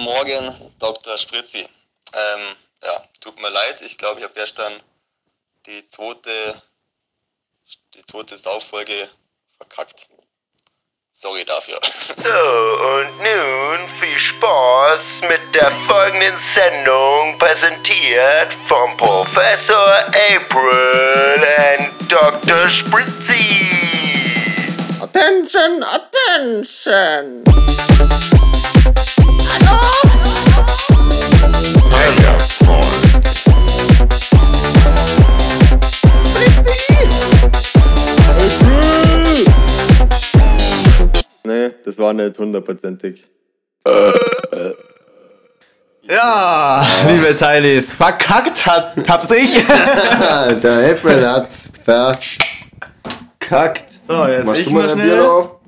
Morgen, Dr. Spritzi. Ähm, ja, tut mir leid, ich glaube, ich habe gestern die zweite, die zweite Sauffolge verkackt. Sorry dafür. So, und nun viel Spaß mit der folgenden Sendung, präsentiert vom Professor April und Dr. Spritzy. Attention, attention! Das war nicht hundertprozentig. Ja, liebe Teilis, verkackt hat, hab's ich. Der April hat's verkackt. So, jetzt Machst ich du mal mal ein schnell. Bier auf?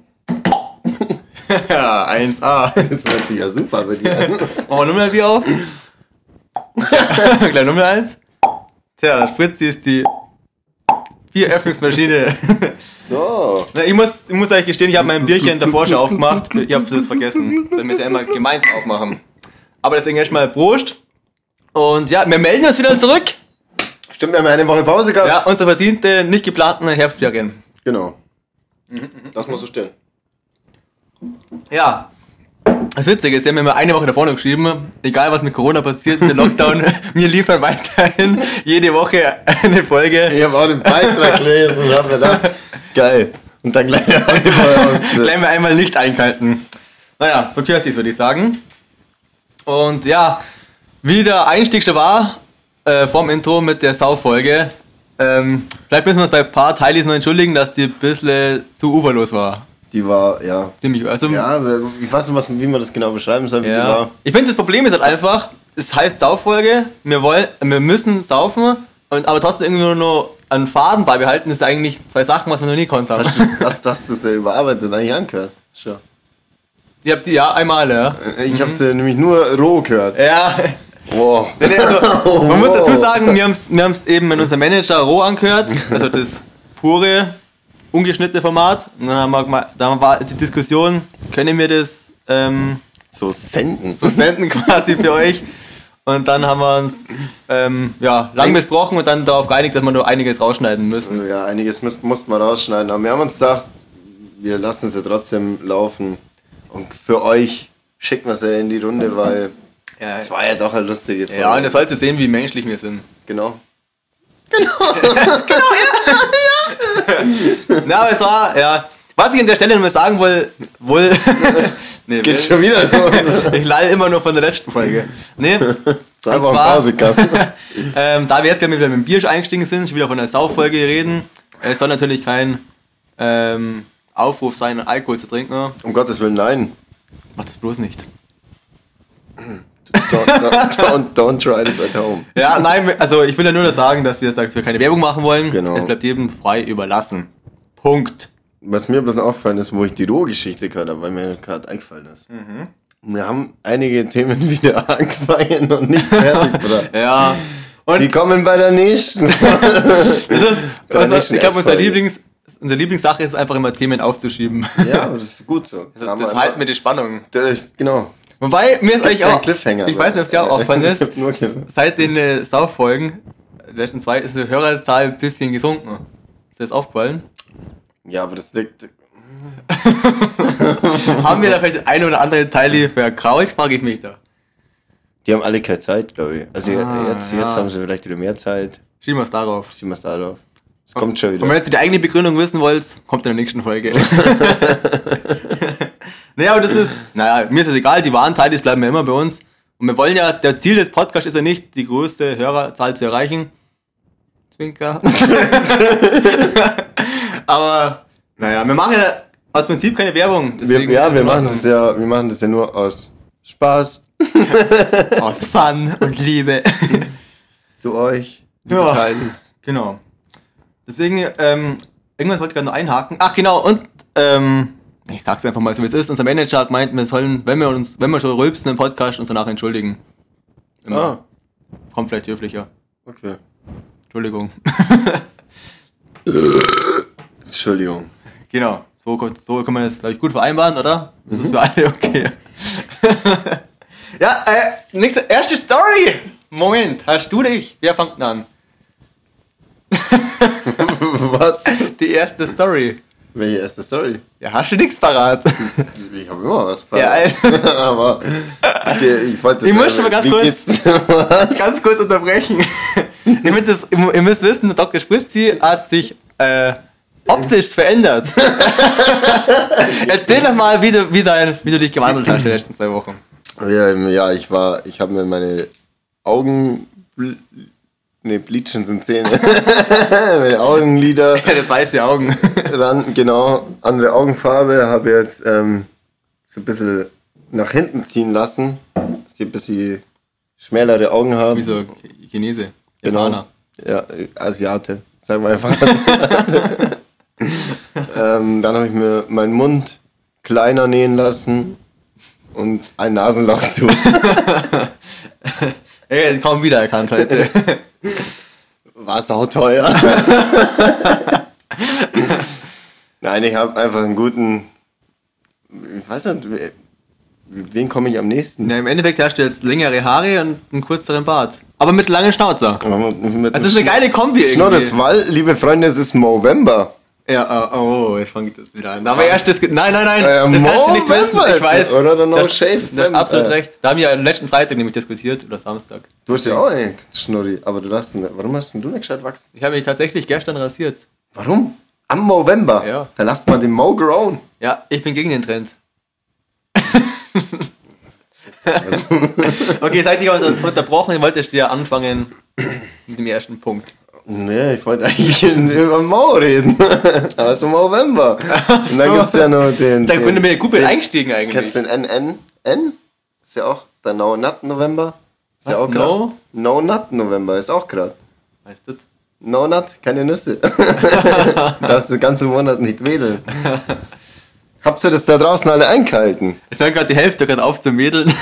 Ja, 1A. Das hört sich ja super bei dir an. Machen wir Nummer Bier auf? Gleich Nummer 1. Tja, der Spritzi ist die Bieröffnungsmaschine. So. Na, ich, muss, ich muss euch gestehen, ich habe mein Bierchen davor schon aufgemacht. Ich habe das vergessen. Weil wir es ja immer gemeinsam aufmachen. Aber deswegen erstmal Prost. Und ja, wir melden uns wieder zurück. Stimmt, wir haben eine Woche Pause gehabt. Ja, unser verdiente, nicht geplanten Herbstferien. Genau. Lass mal so stehen. Ja. Das Witzige ist, sie haben mir mal eine Woche davor noch geschrieben, egal was mit Corona passiert, der Lockdown, wir liefern weiterhin jede Woche eine Folge. Ich habe auch den Beitrag gelesen und hab mir gedacht, geil. Und dann gleich ausgesetzt. Gleich mal einmal nicht einkalten. Naja, so gehört sich's, würde ich sagen. Und ja, wie der Einstieg schon war, äh, vorm Intro mit der Sau-Folge, ähm, vielleicht müssen wir uns bei ein paar Teilis noch entschuldigen, dass die ein bisschen zu uferlos war. Die war, ja. Ziemlich, also, Ja, ich weiß nicht, was, wie man das genau beschreiben soll, Ja. Ich finde, das Problem ist halt einfach, es heißt Sauffolge, wir wollen, wir müssen saufen, und, aber trotzdem irgendwie nur noch einen Faden beibehalten, das ist eigentlich zwei Sachen, was wir noch nie konnten haben. Hast du, hast, hast du sie überarbeitet eigentlich angehört? Schon. Ihr habt die ja einmal, ja. Ich habe sie nämlich nur roh gehört. Ja, Wow. Also, man muss dazu sagen, wir haben es wir haben's eben mit unserem Manager roh angehört, also das pure, ungeschnittene Format. Und dann, haben wir, dann war die Diskussion, können wir das ähm, So senden. so senden quasi für euch? Und dann haben wir uns ähm, ja, lang besprochen und dann darauf geeinigt, dass wir nur einiges rausschneiden müssen. Ja, einiges müsst, mussten wir rausschneiden. Aber wir haben uns gedacht, wir lassen sie trotzdem laufen. Und für euch schicken wir sie in die Runde, weil Ja, es war ja doch eine lustige Folge. ja und ihr sollt sehen, wie menschlich wir sind. Genau. Na, aber es war, ja. Was ich an der Stelle noch mal sagen will, wohl. nee, Geht schon wieder. Ich lall immer noch von der letzten Folge. Nee. Zwei Wochen Pause gehabt. Ähm, da wir jetzt ja wieder mit dem Bier eingestiegen sind, schon wieder von der Sauffolge reden, es soll natürlich kein ähm, Aufruf sein, Alkohol zu trinken. Um Gottes Willen, nein. Mach das bloß nicht. Don't, don't, don't, don't try this at home. Ja, nein, also ich will ja nur das sagen, dass wir dafür keine Werbung machen wollen. Genau. Es bleibt jedem frei überlassen. Punkt. Was mir bloß aufgefallen ist, wo ich die Rohgeschichte gehört habe, weil mir gerade eingefallen ist. Mhm. Wir haben einige Themen wieder angefangen und nicht fertig, Bruder. Ja. Und Die kommen bei der nächsten. das ist, Bei der also, nächsten ich glaube, unser. Lieblings, unsere Lieblingssache ist einfach immer Themen aufzuschieben. ja, das ist gut so. Das, das halten wir die Spannung. Das- Genau. Wobei, mir ist eigentlich auch. Cliffhanger, ich weiß nicht, ob es dir auch aufgefallen ist. Seit den äh, Sauffolgen, letzten zwei, ist die Hörerzahl ein bisschen gesunken. Ist dir das aufgefallen? Ja, aber das liegt. Haben wir da vielleicht ein oder andere Teile verkrault, frage ich mich da. Die haben alle keine Zeit, glaube ich. Also Ah, jetzt, ja. jetzt haben sie vielleicht wieder mehr Zeit. Schieben wir es darauf. Schieben wir es da drauf. Es kommt schon Und wieder. wenn jetzt die eigene Begründung wissen wollt, kommt in der nächsten Folge. naja, aber das ist, naja, mir ist es egal, die wahren Teile bleiben ja immer bei uns. Und wir wollen ja, der Ziel des Podcasts ist ja nicht, die größte Hörerzahl zu erreichen. Zwinker. Aber, naja, wir machen ja aus Prinzip keine Werbung. Wir, ja, wir machen das ja, wir machen das ja nur aus Spaß Aus Fun und Liebe. zu euch. Ja. Genau. Deswegen, ähm, irgendwas wollte ich gerade noch einhaken. Ach genau, und ähm, ich sag's einfach mal so wie es ist. Unser Manager hat gemeint, wir sollen, wenn wir uns, wenn wir schon rülpsen im Podcast, uns danach entschuldigen. Immer. Ah, Kommt vielleicht höflicher. okay. Entschuldigung. Entschuldigung. genau. So, so kann man das, glaube ich, gut vereinbaren, oder? Das ist für alle okay. Ja, äh, nächste, erste Story. Moment, hast du dich? Wer fängt denn an? Was? Die erste Story. Welche erste Story? Ja, hast du nichts parat? Ich habe immer was Ja, verraten. aber okay, ich wollte Ich muss schon mal ganz kurz-? Ganz kurz unterbrechen. ihr, müsst das, ihr müsst wissen, der Dr. Spritzi hat sich äh, optisch verändert. Erzähl doch mal, wie du, wie, dein, wie du dich gewandelt hast die letzten zwei Wochen. Ja, ja, ich war, ich habe mir meine Augen, ne, bleachen sind Zähne, meine Augenlider Ja, das weiße Augen. ran, genau, andere Augenfarbe, habe jetzt ähm, so ein bisschen nach hinten ziehen lassen, dass ich ein bisschen schmälere Augen habe. Wie so Chinese. Genau. Japaner. Ja, äh, Asiate. Sagen wir einfach Asiate. Ähm, dann habe ich mir meinen Mund kleiner nähen lassen und ein Nasenloch zu. Ey, kaum wiedererkannt heute. War sauteuer. Nein, ich habe einfach einen guten. Ich weiß nicht, we- wen komme ich am nächsten? ja, Im Endeffekt hast du jetzt längere Haare und einen kürzeren Bart. Aber mit langen Schnauzer. Mit Das ist eine geile Kombi Schnorres, irgendwie. weil, liebe Freunde, es ist November. Ja, oh, oh, jetzt fängt das wieder an. Aber erst das. Nein, nein, nein. Äh, das kannst du nicht wissen. Ich weiß. oder? Der No Du hast- Shave Du hast absolut äh, recht. Da haben wir ja letzten Freitag nämlich diskutiert, oder Samstag. Du hast ja auch einen Schnurri, aber du darfst nicht. Warum hast denn du nicht gescheit wachsen? Ich habe mich tatsächlich gestern rasiert. Warum? Am November. Ja. Dann lasst mal den Mo grown. Ja, ich bin gegen den Trend. okay, ihr unter unterbrochen, ich wollte jetzt ja anfangen mit dem ersten Punkt. Nee, ich wollte eigentlich über Mo reden. aber es ist November. Und dann so. gibt's ja noch den. Da bin ich mir gut mit eingestiegen eigentlich. Kennst du den NN? N? Ist ja auch der No Nut November. Ist Was, ja auch. No? No Nut November ist auch gerade. Weißt du? No Nut, keine Nüsse. Darfst den ganzen Monat nicht wedeln. Habt ihr das da draußen alle eingehalten? Ich höre gerade die Hälfte gerade auf zum Mädeln.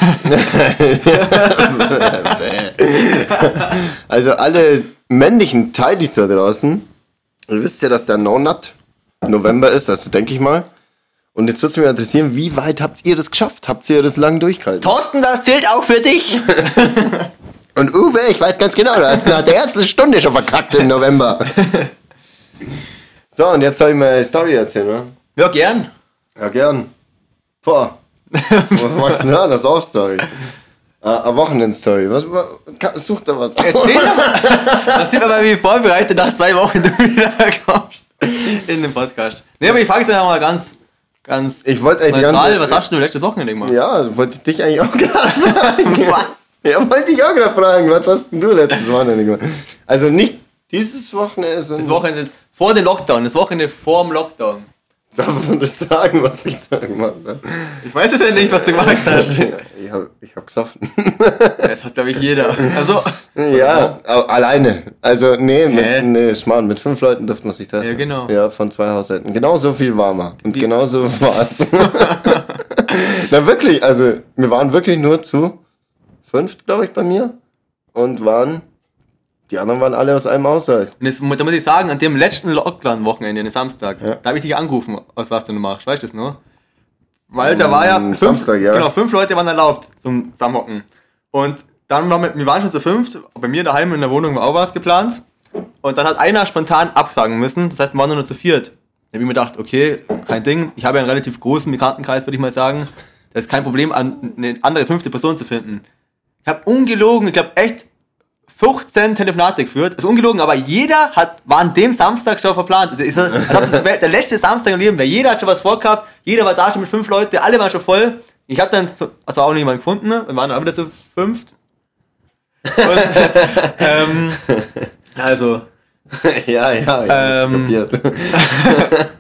Also alle männlichen Teilis da draußen, ihr wisst ja, dass der No Nut November ist, also denke ich mal. Und jetzt würde es mich interessieren, wie weit habt ihr das geschafft? Habt ihr das lang durchgehalten? Thorsten, das zählt auch für dich. Und Uwe, ich weiß ganz genau, du hast nach der ersten Stunde schon verkackt im November. So, und jetzt soll ich mal eine Story erzählen, oder? Ja, gern. Ja, gern. Boah. Was magst du denn hören? Das ist auch Story. Ah, eine Wochenend-Story. Was, such da was. Erzähl doch mal. Das sieht man mal, wie vorbereitet nach zwei Wochen du wieder kommst in den Podcast. Nee, aber ich frage es ja mal ganz, ganz Ich wollte eigentlich neutral. ganze- Was hast du letztes Wochenende gemacht? Ja, wollte ich dich eigentlich auch gerade fragen. Was? Ja, wollte ich auch gerade fragen. Was hast denn du letztes Wochenende gemacht? Also nicht dieses Wochenende, sondern... Das Wochenende vor dem Lockdown, das Wochenende vor dem Lockdown. Darf man das sagen, was ich da gemacht habe? Ich weiß es ja nicht, was du gemacht hast. Ich habe ich hab gesoffen. Das hat, glaube ich, jeder. Also, ja, alleine. Also, nee, mit, nee, Schmarrn, mit fünf Leuten durfte man sich treffen. Ja, genau. Ja, von zwei Haushalten. Genau so viel war man. Und Wie- genau so war's. Na, wirklich, also, wir waren wirklich nur zu fünft, glaube ich, bei mir. Und waren, die anderen waren alle aus einem Haushalt. und mu- da muss ich sagen, an dem letzten Lockdown-Wochenende, den Samstag, Ja. da habe ich dich angerufen, aus was du machst. Weißt du das noch? Weil da war ja Am fünf, Samstag, ja. genau, fünf Leute waren erlaubt zum Zusammenhocken. Und dann waren wir, wir waren schon zu fünft, bei mir daheim in der Wohnung war auch was geplant. Und dann hat einer spontan absagen müssen, das heißt, wir waren nur noch zu viert. Da habe ich mir gedacht, okay, kein Ding, ich habe ja einen relativ großen Bekanntenkreis, würde ich mal sagen. Das ist kein Problem, eine andere fünfte Person zu finden. Ich habe ungelogen, ich glaube echt 15 Telefonate geführt. Also ungelogen, aber jeder hat, war an dem Samstag schon verplant. Also ist das, als das der letzte Samstag im Leben wäre. Jeder hat schon was vorgehabt, jeder war da schon mit fünf Leuten, alle waren schon voll. Ich habe dann so- also auch niemanden gefunden, ne? wir waren dann auch wieder zu fünft. Und, ähm, also, ja, ja, ja, Ähm, ich kapiert.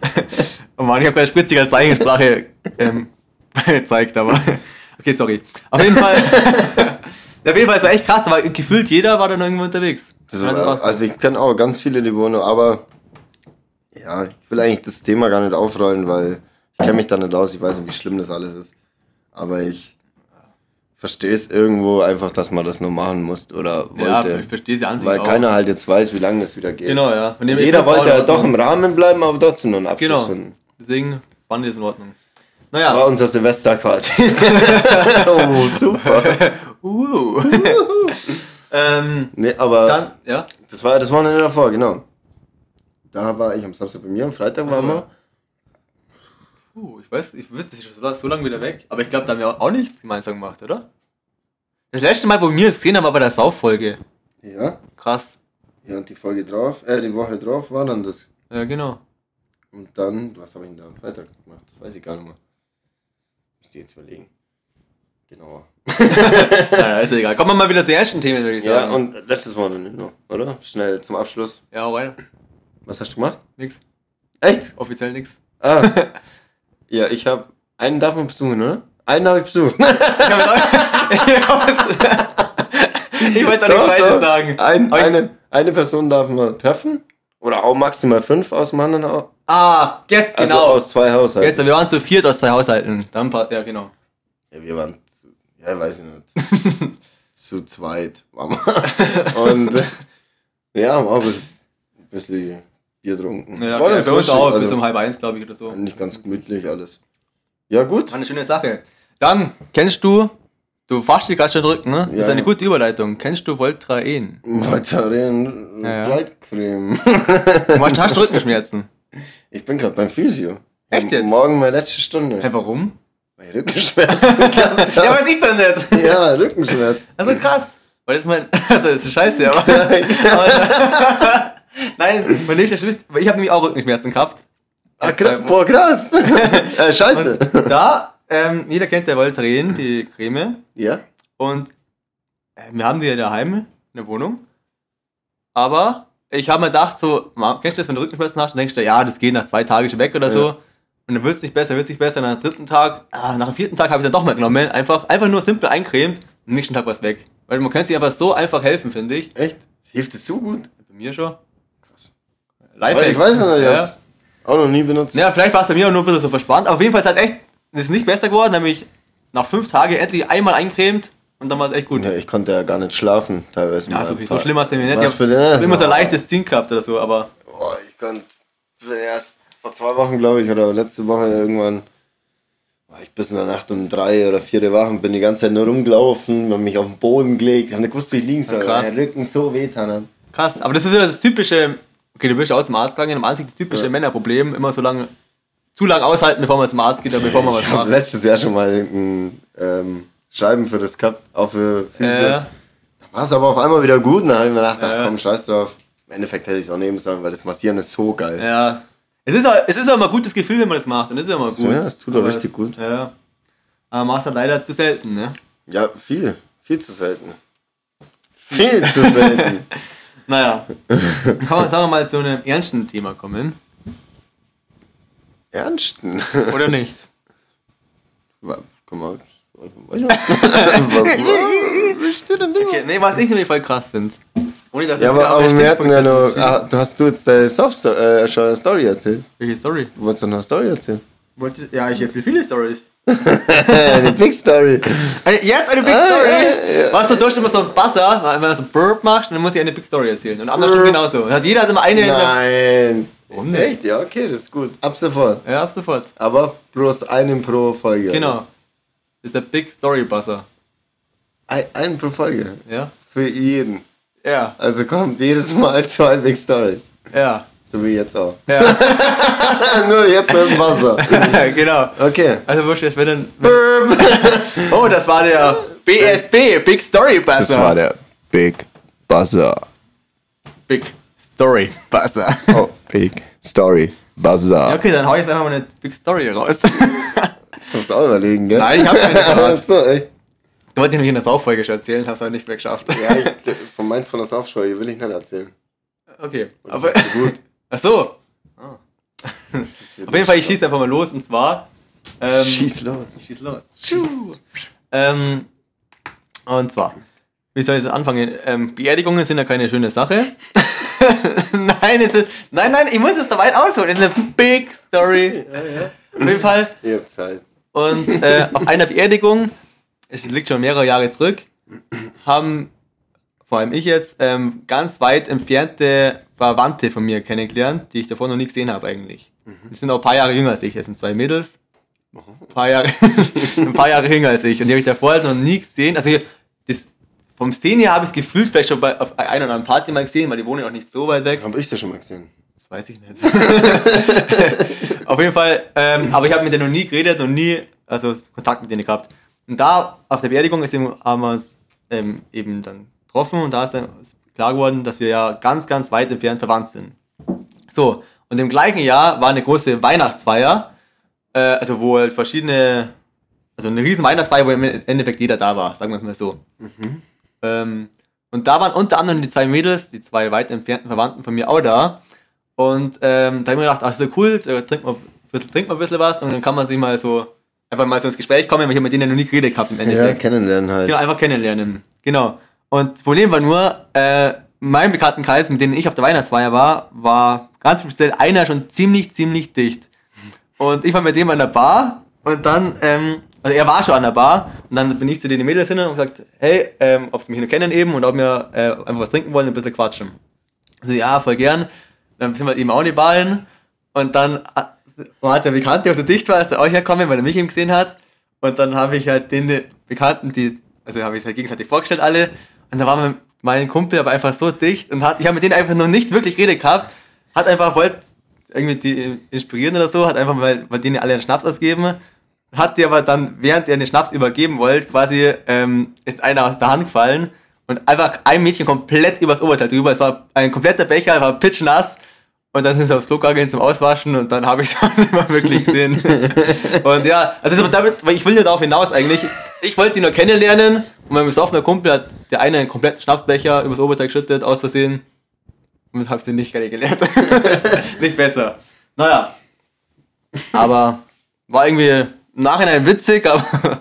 oh Mann, ich habe gerade spritziger Zeichensprache ähm, gezeigt, aber okay, sorry. Auf jeden Fall, auf jeden Fall, es war echt krass, aber gefühlt jeder war dann irgendwo unterwegs. Das war, also ich kenne auch ganz viele, die wohnen, aber ja, ich will eigentlich das Thema gar nicht aufrollen, weil ich kenne mich da nicht aus, ich weiß nicht, wie schlimm das alles ist. Aber ich verstehe es irgendwo einfach, dass man das nur machen muss oder ja, wollte. ich verstehe sie an sich weil auch. keiner halt jetzt weiß, wie lange das wieder geht. Genau, ja. Und jeder wollte ja doch im Rahmen bleiben, aber trotzdem noch einen Abschluss Genau. finden. Deswegen fand ich das in Ordnung. Das war Naja. unser Silvester quasi. oh, super. Uh. ähm, Nee, aber dann, ja. das war das Wochenende davor, genau. Da war ich am Samstag bei mir, am Freitag waren wir. Uh, ich weiß, ich wüsste, ist schon so lange wieder weg. Aber ich glaube, da haben wir auch nicht gemeinsam gemacht, oder? Das letzte Mal, wo wir es gesehen haben, war bei der Sauffolge. Ja. Krass. Ja, und die Folge drauf, äh, die Woche drauf war dann das. Ja, genau. Und dann, was habe ich denn da am Freitag gemacht? Das weiß ich gar nicht mehr. Müsste ich jetzt überlegen. Genauer. naja, ist ja egal. Kommen wir mal wieder zu ernsten Themen, würde ich Ja, sagen. und letztes Wochenende noch, oder? Schnell zum Abschluss. Ja, hau rein. Was hast du gemacht? Nix. Echt? Offiziell nix. Ah. ja, ich habe. Einen darf man besuchen, oder? Einen habe ich besucht. Ich wollte doch Falsches doch. sagen. Ein, eine, eine Person darf man treffen. Oder auch maximal fünf aus dem anderen. Ah, jetzt Also genau. aus zwei Haushalten. jetzt, wir waren zu viert aus zwei Haushalten. Dann, ja, genau. Ja, wir waren, ja, weiß ich nicht. zu zweit waren wir. Und äh, ja, haben auch ein bisschen Bier getrunken. Ja, War das bei uns auch bis also um halb eins, glaube ich, oder so. Nicht ganz gemütlich alles. Ja, gut. War eine schöne Sache. Dann, kennst du, du fachst dich gerade schon drücken, ne? Das Ja, ist eine ja. gute Überleitung. Kennst du Voltaren? Weiterhin Ja, ja. Gleitcreme. Du hast, Rückenschmerzen. Ich bin gerade beim Physio. Echt jetzt? Morgen meine letzte Stunde. Hä, warum? Ich Rückenschmerzen Ja, weiß ich doch nicht. Ja, Rückenschmerzen. Also krass. Weil das ist mein, also das ist scheiße, aber. aber Nein, mein nächster Schritt, weil ich habe nämlich auch Rückenschmerzen gehabt. Ah, gra boah, krass. äh, scheiße. Und da, ähm, jeder kennt der Voltaren, die Creme. Ja? Und äh, wir haben die ja daheim in der Wohnung. Aber ich habe mir gedacht, so, kennst du das, wenn du Rückenschmerzen hast, dann denkst du, ja, das geht nach zwei Tagen schon weg oder Ja. so. Und dann wird es nicht besser, wird es nicht besser. Nach dem dritten Tag, ah, nach dem vierten Tag habe ich dann doch mal genommen. Einfach, einfach nur simpel eincremt. Am nächsten Tag war es weg. Weil man könnte sich einfach so einfach helfen, finde ich. Echt? Hilft es so gut? Bei mir schon. Krass. Lifehack. ich weiß nicht, ich ja. hab's auch noch nie benutzt. ja, vielleicht war es bei mir auch nur ein bisschen so verspannt. Aber auf jeden Fall ist halt echt, es ist nicht besser geworden. Nämlich nach fünf Tagen endlich einmal eincremt und dann war es echt gut. Ja, ich konnte ja gar nicht schlafen, teilweise. Ja, so, so schlimm war es nämlich nicht. Was Ich habe immer so ein leichtes Ziehen gehabt oder so, aber Boah, ich konnte erst vor zwei Wochen, glaube ich, oder letzte Woche irgendwann, war ich bis in der Nacht um drei oder vier Wochen, bin die ganze Zeit nur rumgelaufen, hab mich auf den Boden gelegt, hab nicht gewusst, wie ich liegen soll. krass. weil Der Rücken so wehtan hat. krass. Aber das ist wieder das typische, okay, du bist ja auch zum Arzt gegangen, am Anfang das typische Ja. Männerproblem, immer so lange, zu lange aushalten, bevor man zum Arzt geht oder bevor man was Ich habe macht. letztes Jahr schon mal ein ähm, Schreiben für das gehabt, auch für Füße. Äh, Da war es aber auf einmal wieder gut, und dann habe ich mir gedacht, ach Ja. komm, scheiß drauf. Im Endeffekt hätte ich es auch nehmen sollen, weil das Massieren ist so geil. ja. Es ist, auch, es ist auch immer ein gutes Gefühl, wenn man das macht. Und das ist ja immer gut. Ja, es tut auch richtig es- gut. Ja. Aber machst halt leider zu selten, ne? Ja, viel. Viel zu selten. Viel zu selten. Naja. Dann kann man, sagen wir mal, zu einem ernsten Thema kommen. Ernsten? Oder nicht? Guck mal. Weiß nicht. Wie steht denn Okay, nee, was ich nämlich voll krass finde. Ohne dass Ja, aber, auf aber wir hatten ja noch. Ah, du hast du jetzt deine Soft äh, schon eine Story erzählt? Welche Story? Du wolltest doch noch eine Story erzählen. Wollte, ja, ich erzähle viele Stories. eine Big Story. Eine, jetzt eine Big Ah, Story! ja, ja. Was du durch immer so ein Buzzer, wenn man so ein Burp machst, dann muss ich eine Big Story erzählen. Und andersrum genauso. Und hat jeder hat immer eine. Nein. Warum nicht? Echt? Ja, okay, das ist gut. Ab sofort. Ja, ab sofort. Aber bloß einen pro Folge. Genau. Das ist der Big Story Buzzer. Ein, einen pro Folge. Ja? Für jeden. Ja, Also kommt jedes Mal zwei Big Stories. ja. So wie jetzt auch. Ja, Nur jetzt dem Wasser. genau. Okay. Also, wurscht, jetzt wenn dann. Oh, das war der BSB, Big Story Buzzer. Das war der Big Buzzer. Big Story Buzzer. Oh, Big Story Buzzer. Ja, okay, dann hau ich jetzt einfach mal eine Big Story raus. Das musst du auch überlegen, gell? Nein, ich hab's mir nicht verraten. so, echt. Du wolltest nämlich in der Sauffolge schon erzählen, hast aber nicht mehr geschafft. Ja, ich, von meins von der Saufschau will ich nicht erzählen. Okay. Das Aber, ist so gut. ach so. Auf jeden Fall, ich schieße einfach mal los und zwar. Ähm, Schieß los. Schieß los. Ähm, und zwar, wie soll ich das anfangen? Ähm, Beerdigungen sind ja keine schöne Sache. nein, es ist, nein, nein, ich muss es da weit ausholen. Es ist eine Big Story. Auf jeden Fall. Ihr habt Zeit. Und äh, auf einer Beerdigung, es liegt schon mehrere Jahre zurück, haben vor allem ich jetzt ähm, ganz weit entfernte Verwandte von mir kennengelernt, die ich davor noch nie gesehen habe eigentlich. Die sind auch ein paar Jahre jünger als ich. Das sind zwei Mädels. ein paar Jahre, ein paar Jahre jünger als ich. Und die habe ich davor halt noch nie gesehen. Also das, vom Sehen her habe ich es gefühlt vielleicht schon bei, auf einer oder anderen Party mal gesehen, weil die wohnen auch nicht so weit weg. Hab ich das schon mal gesehen. Das weiß ich nicht. auf jeden Fall, ähm, aber ich habe mit denen noch nie geredet und nie also Kontakt mit denen gehabt. Und da auf der Beerdigung ist eben, haben wir uns ähm, eben dann getroffen und da ist dann klar geworden, dass wir ja ganz, ganz weit entfernt verwandt sind. So, und im gleichen Jahr war eine große Weihnachtsfeier, äh, also wo halt verschiedene, also eine riesen Weihnachtsfeier, wo im Endeffekt jeder da war, sagen wir es mal so. Ähm, und da waren unter anderem die zwei Mädels, die zwei weit entfernten Verwandten von mir auch da. Und ähm, da habe ich mir gedacht, ach so cool, trinkt man, trinkt man ein bisschen was und dann kann man sich mal so einfach mal so ins Gespräch kommen, weil ich hab mit denen noch nie geredet gehabt im Ja, Endeffekt. kennenlernen halt. Genau, einfach kennenlernen. Genau. Und das Problem war nur, äh, mein Bekanntenkreis, mit denen ich auf der Weihnachtsfeier war, war ganz speziell einer schon ziemlich, ziemlich dicht. Und ich war mit dem an der Bar und dann, ähm, also er war schon an der Bar und dann bin ich zu den Mädels hin und hab gesagt, hey, ähm, ob sie mich nur kennen eben und ob wir äh, einfach was trinken wollen und ein bisschen quatschen. Also ja, voll gern. Dann sind wir eben auch in die Bar hin und dann äh, war der Bekannte, der so dicht war, ist der auch herkommen, weil er mich eben gesehen hat. Und dann habe ich halt den Bekannten, die, also habe ich es halt gegenseitig vorgestellt alle. Und da war mein, Kumpel aber einfach so dicht und hat, ich habe mit denen einfach noch nicht wirklich geredet gehabt, hat einfach wollte irgendwie die inspirieren oder so, hat einfach mal, mal denen alle einen Schnaps ausgeben. Hat die aber dann, während er den Schnaps übergeben wollte, quasi, ähm, ist einer aus der Hand gefallen und einfach ein Mädchen komplett übers Oberteil drüber. Es war ein kompletter Becher, war pitchnass. Und dann sind sie aufs Klo gegangen zum Auswaschen und dann habe ich es auch nicht mehr wirklich gesehen. und ja, also damit, weil ich will nur darauf hinaus eigentlich. Ich wollte die nur kennenlernen und mein besoffener Kumpel hat der eine einen kompletten Schnapsbecher übers Oberteil geschüttet, aus Versehen. Und habe ich den nicht kennengelernt. nicht besser. Naja. Aber war irgendwie im Nachhinein witzig, aber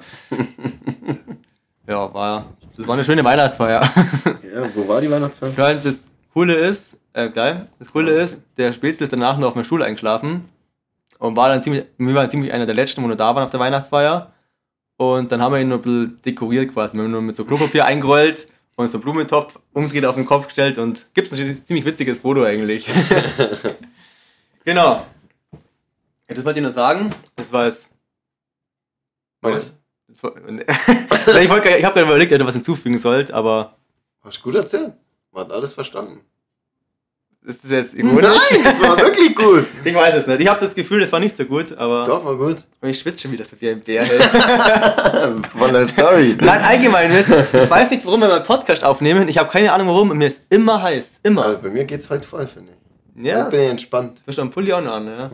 ja, war, das war eine schöne Weihnachtsfeier. Ja, wo war die Weihnachtsfeier? Das Coole ist, äh, geil, das Coole ist, der Spätzle ist danach noch auf meinem Stuhl eingeschlafen und war dann ziemlich, wir waren ziemlich einer der letzten, wo noch da waren auf der Weihnachtsfeier. Und dann haben wir ihn nur ein bisschen dekoriert quasi. Wir haben ihn nur mit so Klopapier eingerollt und so einen Blumentopf umgedreht auf den Kopf gestellt und gibt ein ziemlich witziges Foto eigentlich. genau. Das wollte ich nur sagen. Das war es. Was? Ich wollte- ich habe gerade überlegt, ob ihr was hinzufügen sollt, aber Hast du gut erzählt. Man hat alles verstanden. Das ist jetzt ironisch. Nein, das war wirklich gut. Ich weiß es nicht. Ich habe das Gefühl, das war nicht so gut, aber Doch, war gut. ich schwitze schon wieder so wie ein Bär. der Story. Nein, allgemein, ich weiß nicht, warum wir mal einen Podcast aufnehmen. Ich habe keine Ahnung warum. Mir ist immer heiß. Also Immer. bei mir geht's halt voll, finde ich. Ja. Heute bin ich entspannt. Du hast einen Pulli auch noch an, ja.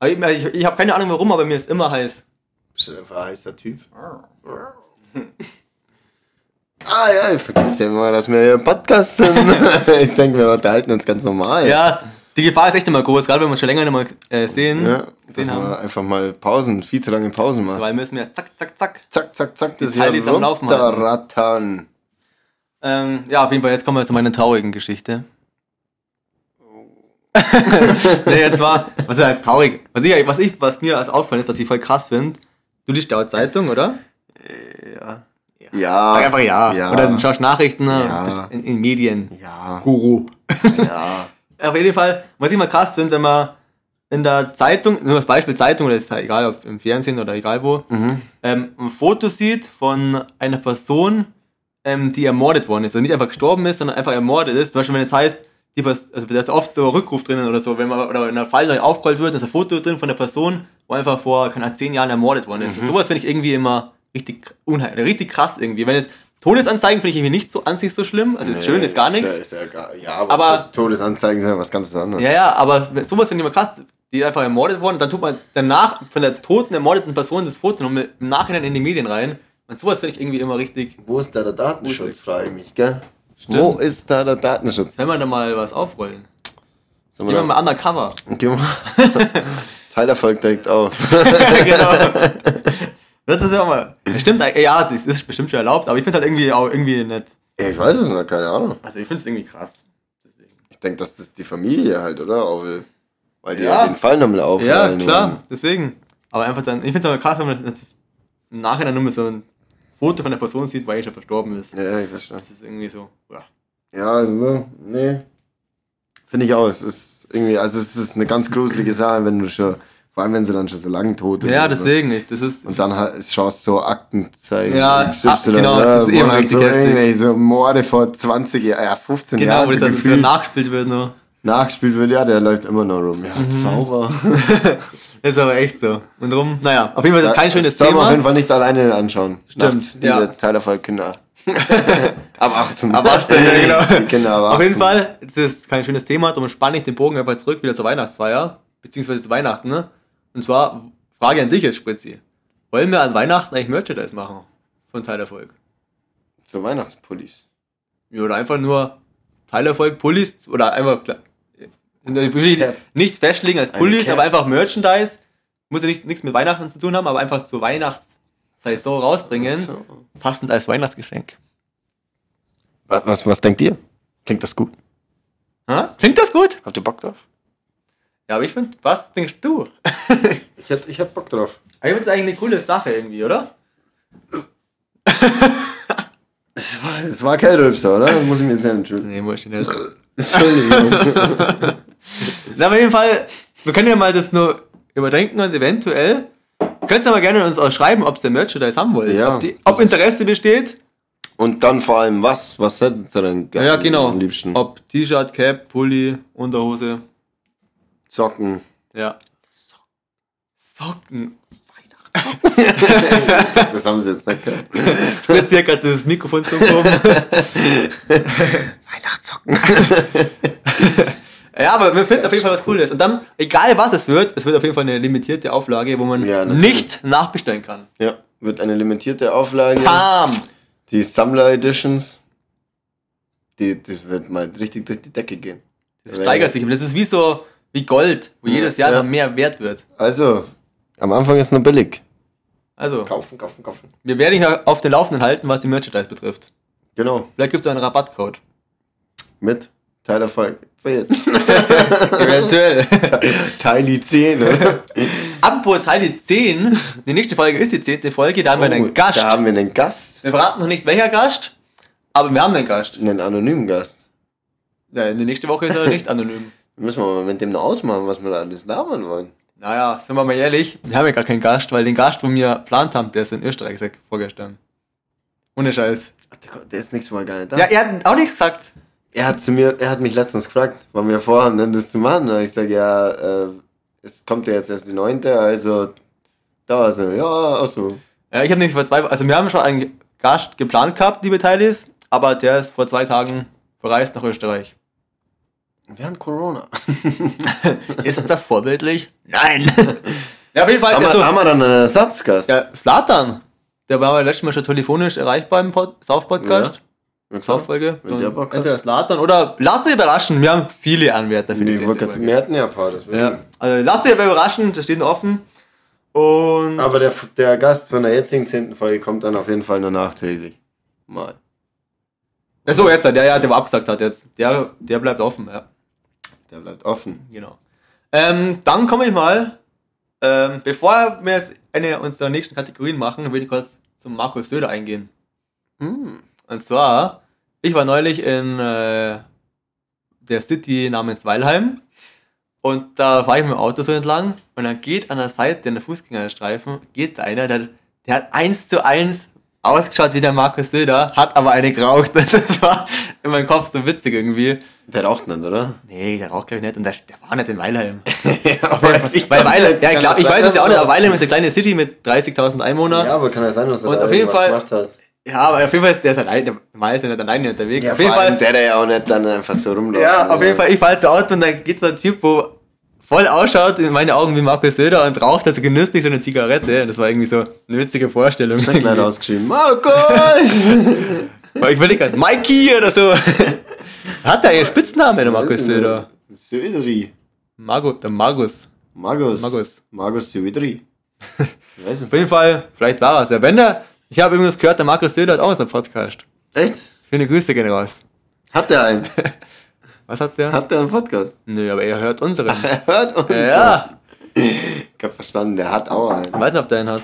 Aber ich, ich, ich habe keine Ahnung warum, aber mir ist immer heiß. Bist du einfach ein heißer Typ? Ah ja, ich vergesse immer, dass wir hier im Podcast sind. ich denke, wir unterhalten uns ganz normal. Ja, die Gefahr ist echt immer groß, gerade wenn wir uns schon länger nicht mal äh, sehen. ja wir haben. einfach mal Pausen, viel zu lange Pausen machen. Weil müssen wir zack, zack, zack. Zack, zack, zack, das ist am Laufen. Ähm, ja, auf jeden Fall, jetzt kommen wir zu meiner traurigen Geschichte. nee, jetzt war, was heißt traurig? Was, ich, was, ich, was mir als auffällt, was ich voll krass finde, du liest auch Zeitung, oder? Ja. Ja. Sag einfach ja. Ja. Oder du schaust Nachrichten Ja. in, in Medien. Ja. Guru. Ja. Auf jeden Fall, was ich mal krass finde, wenn man in der Zeitung, nur als Beispiel Zeitung, oder ist halt egal, ob im Fernsehen oder egal wo, Mhm. ähm, ein Foto sieht von einer Person, ähm, die ermordet worden ist. Also nicht einfach gestorben ist, sondern einfach ermordet ist. Zum Beispiel, wenn es heißt, die also da ist oft so ein Rückruf drinnen oder so, wenn man oder in einer Fall aufgerollt wird, da ist ein Foto drin von der Person, wo einfach vor, keine Ahnung, zehn Jahren ermordet worden ist. Und sowas finde ich irgendwie immer richtig unheimlich, richtig krass irgendwie. Wenn es Todesanzeigen finde ich irgendwie nicht so an sich so schlimm. Also ist schön, ist gar nichts. Ist ja, ist ja, ja aber, Aber- Todesanzeigen sind ja was ganz anderes. Ja, ja, aber sowas finde ich immer krass. Die ist einfach ermordet worden, dann tut man danach von der toten, ermordeten Person das Foto noch im Nachhinein in die Medien rein. Und sowas finde ich irgendwie immer richtig, Wo ist da der Datenschutz, frage ich mich, gell? Stimmt. Wo ist da der Datenschutz? wenn wir da mal was aufrollen. Sollen Gehen wir mal undercover. Gehen wir Teilerfolg direkt auf. genau. Das ist ja auch mal. Stimmt, äh, ja, das ist bestimmt schon erlaubt, aber ich finde es halt irgendwie auch irgendwie nicht. Ja, ich weiß es noch, keine Ahnung. Also ich finde es irgendwie krass. Ich denke, dass das die Familie halt, oder? Auch will. Weil die Ja. ja. den Fall nochmal Ja, aufrollen. klar, deswegen. Aber einfach dann, ich finde es aber krass, wenn man das im Nachhinein nur so ein Foto von der Person sieht, weil er schon verstorben ist. Ja, ich schon. Das ist irgendwie so, ja. Ja, also, nee. Finde ich auch. Es ist irgendwie, also es ist eine ganz gruselige Sache, wenn du schon Vor allem, wenn sie dann schon so lange tot ist. Ja, deswegen nicht. Das ist. Und dann halt schaust du so Aktenzeichen. Ja, XY, ah, genau, das ist eben dann richtig so, heftig. so Morde vor 20 Jahren, ja, 15 Genau, Jahren wo das so dann nachgespielt wird noch. nachgespielt wird. Ja, der läuft immer noch rum. Ja, Mhm. sauber. Das ist aber echt so. Und drum, naja, auf jeden Fall ist das kein schönes das soll man auf jeden Thema. Fall nicht alleine anschauen. Stimmt, Nachts, ja. Falk Kinder. ab 18. Ab 18, ja, genau. Kinder ab 18. Auf jeden Fall, das ist kein schönes Thema, darum spanne ich den Bogen einfach zurück wieder zur Weihnachtsfeier, beziehungsweise zu Weihnachten, ne? Und zwar, Frage an dich jetzt, Spritzi. Wollen wir an Weihnachten eigentlich Merchandise machen? Von Teilerfolg? So Weihnachtspullis. Ja, oder einfach nur Teilerfolg, Pullis, oder einfach, klar, nicht festlegen als Pullis, aber einfach Merchandise. Muss ja nicht, nichts mit Weihnachten zu tun haben, aber einfach zur Weihnachtssaison rausbringen. So. Passend als Weihnachtsgeschenk. Was, was, was denkt ihr? Klingt das gut? Ha? Klingt das gut? Habt ihr Bock drauf? Ja, aber ich finde, was denkst du? Ich hätte ich hätt Bock drauf. Ich finde das eigentlich eine coole Sache irgendwie, oder? Es war, es war kein Rülpser, oder? Muss ich mir jetzt nicht entschuldigen. Nee, muss ich nicht. Entschuldigung. Na, auf jeden Fall, wir können ja mal das nur überdenken und eventuell, ihr könnt aber gerne uns auch schreiben, ob ihr Merchandise haben wollt. Ja, ob, die, ob Interesse besteht. Und dann vor allem was? Was hättet ihr denn Ja, gerne genau. am liebsten? Ob T-Shirt, Cap, Pulli, Unterhose. Socken. Ja. Socken. Das haben sie jetzt nicht gehört. Spritz hier gerade das Mikrofon zum. Weihnachtssocken. Ja, aber wir finden auf jeden Fall was Cooles. Und dann, egal was es wird, es wird auf jeden Fall eine limitierte Auflage, wo man Ja, nicht nachbestellen kann. Ja, wird eine limitierte Auflage. Bam! Die Sammler Editions. Die, das wird mal richtig durch die Decke gehen. Das steigert sich. Das ist wie so, wie Gold, wo jedes Jahr Ja. noch mehr wert wird. Also, am Anfang ist nur billig. Also, Kaufen, kaufen, kaufen. wir werden dich auf den Laufenden halten, was die Merchandise betrifft. Genau. Vielleicht gibt es einen Rabattcode. Mit Tyler Falk. 10. Eventuell. Tyli 10, ne? Apropos Teil die 10, die nächste Folge ist die 10. Folge, da haben wir einen Oh, Gast. Da haben wir einen Gast. Wir verraten noch nicht welcher Gast, aber wir haben einen Gast. Einen anonymen Gast. Ja, die nächste Woche ist er nicht anonym. Müssen wir mal mit dem noch ausmachen, was wir da alles labern wollen. Naja, sind wir mal ehrlich, wir haben ja gar keinen Gast, weil den Gast, wo wir geplant haben, der ist in Österreich vorgestern. Ohne Scheiß. Ach, der, der ist nächstes Mal gar nicht da. Ja, er hat auch nichts gesagt. Er hat zu mir, er hat mich letztens gefragt, wann wir vorhaben, das zu machen. Und ich sage, ja, äh, es kommt ja jetzt erst die neunte, also da war so, ja, ach so. Ja, ich habe nämlich vor zwei, also wir haben schon einen Gast geplant gehabt, liebe Teilis, aber der ist vor zwei Tagen verreist nach Österreich. Während Corona. Ist das vorbildlich? Nein. ja, auf jeden Fall. haben, so, wir, haben wir dann einen Ersatzgast? ja, Slatan. Der war letztes Mal schon telefonisch erreichbar im Pod South-Podcast. Ja. South-Folge. Der. Entweder Slatan oder lasst euch überraschen. Wir haben viele Anwärter für die Nee, 10. Folge. wir hatten ja ein paar, das Ja, also lasst euch überraschen, das steht offen. Und Aber der, der Gast von der jetzigen zehnten Folge kommt dann auf jeden Fall nur nachträglich. Mal. Achso, jetzt, der, ja, der war abgesagt hat jetzt. Der, der bleibt offen, ja. Der bleibt offen. Genau. Ähm, dann komme ich mal, ähm, bevor wir eine unserer nächsten Kategorien machen, will ich kurz zum Markus Söder eingehen. Hm. Und zwar, ich war neulich in äh, der City namens Weilheim und da fahre ich mit dem Auto so entlang und dann geht an der Seite, in der Fußgängerstreifen, geht da einer, der, der hat eins zu eins ausgeschaut wie der Markus Söder, hat aber eine geraucht. Das war in meinem Kopf so witzig irgendwie. Der raucht nicht, oder? Nee, der raucht glaube ich nicht und der, der war nicht in Weilheim. ja, weiß ich Weil Weilheim, ja, das ich weiß es ja auch nicht, aber- aber Weilheim ist eine kleine City mit 30.000 Einwohnern. Ja, aber kann ja sein, dass er Und da auf jeden Fall- gemacht hat. Ja, aber auf jeden Fall ist der ist allein, der Mal ist ja nicht alleine unterwegs. Ja, auf jeden Fall, der, der ja auch nicht dann einfach so rumläuft. ja, auf jeden Fall, ich fahre zu Auto und dann geht so ein Typ, wo voll ausschaut in meine Augen wie Markus Söder und raucht also genüsslich so eine Zigarette. Das war irgendwie so eine witzige Vorstellung. Gleich irgendwie. ausgeschrieben. Markus! Ich will gerade Mikey oder so. Hat der einen Spitznamen, der Markus Söder? Söderi. Margo, der Margus. Markus. Markus. Markus Söderi. Ich weiß es Auf jeden Fall, vielleicht war es ja. Wenn der, ich habe übrigens gehört, der Markus Söder hat auch einen Podcast. Echt? Schöne Grüße gehen raus. Hat der einen? Was hat der? Hat der einen Podcast? Nö, aber er hört unseren. Er hört uns. ja, Ich hab verstanden, der hat auch einen. ich weiß nicht, ob der einen hat.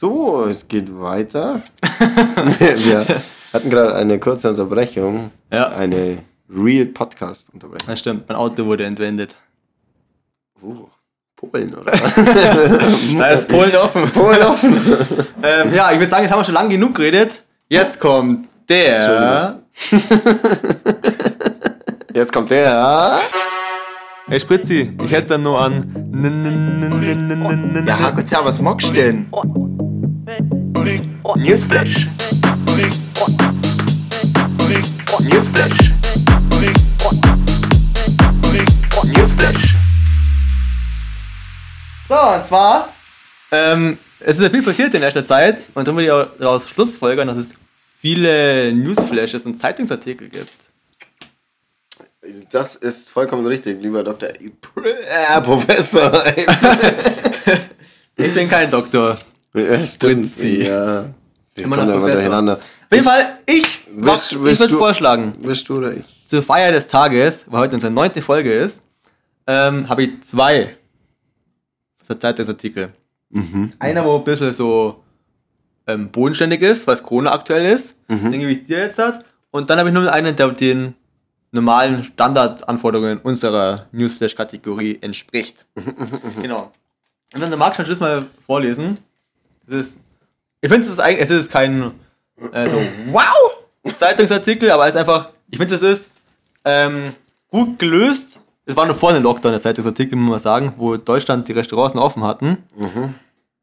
So, es geht weiter. Wir hatten gerade eine kurze Unterbrechung. Ja. Eine Real Podcast Unterbrechung. Das stimmt, mein Auto wurde entwendet. Oh. Polen, oder? Da ist Polen offen. Polen offen. ähm, ja, ich würde sagen, jetzt haben wir schon lange genug geredet. Jetzt kommt der. Jetzt kommt der. Hey Spritzi, ich hätte dann nur an. Ja, Dank, was magst du denn? Newsflash. Newsflash. Newsflash. So, und zwar, ähm, es ist ja viel passiert in letzter Zeit und dann würde ich auch daraus schlussfolgern, dass es viele Newsflashes und Zeitungsartikel gibt. Das ist vollkommen richtig, lieber Dr. Äh, Professor. Ich bin kein Doktor. ja, stimmt. Spritzi. Ja. Wir Immer kommen noch Professor. durcheinander. Auf jeden Fall, ich, Willst- ich willst würde vorschlagen, Bist du oder ich? zur Feier des Tages, weil heute unsere neunte Folge ist, ähm, habe ich zwei Zeitungsartikel. Einer, wo ein bisschen so ähm, bodenständig ist, weil es Corona aktuell ist, den gebe ich dir jetzt hat. Und dann habe ich nur einen, der den normalen Standardanforderungen unserer Newsflash-Kategorie entspricht. genau. Und dann der Marc kann das mal vorlesen. Das ist, ich finde, es ist eigentlich, es ist kein äh, so wow Zeitungsartikel, aber es ist einfach, ich finde, es ist ähm, gut gelöst. Es war nur vor dem Lockdown der Zeitungsartikel, muss man sagen, wo Deutschland die Restaurants noch offen hatten.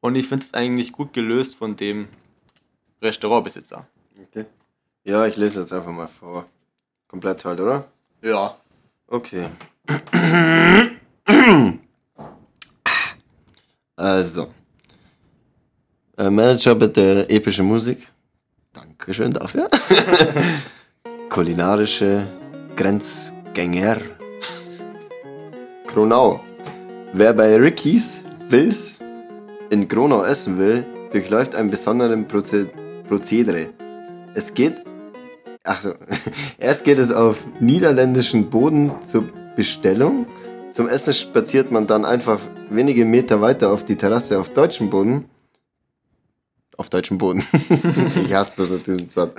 Und ich finde es eigentlich gut gelöst von dem Restaurantbesitzer. Okay. Ja, ich lese jetzt einfach mal vor. Komplett halt, oder? Ja. Okay. Also. Äh, Manager bitte epische Musik. Dankeschön dafür. Kulinarische Grenzgänger. Kronau. Wer bei Ricky's Wills in Kronau essen will, durchläuft einen besonderen Proze Prozedere. Es geht Achso, erst geht es auf niederländischen Boden zur Bestellung. Zum Essen spaziert man dann einfach wenige Meter weiter auf die Terrasse auf deutschem Boden. Auf deutschem Boden. ich hasse das mit diesem Satz.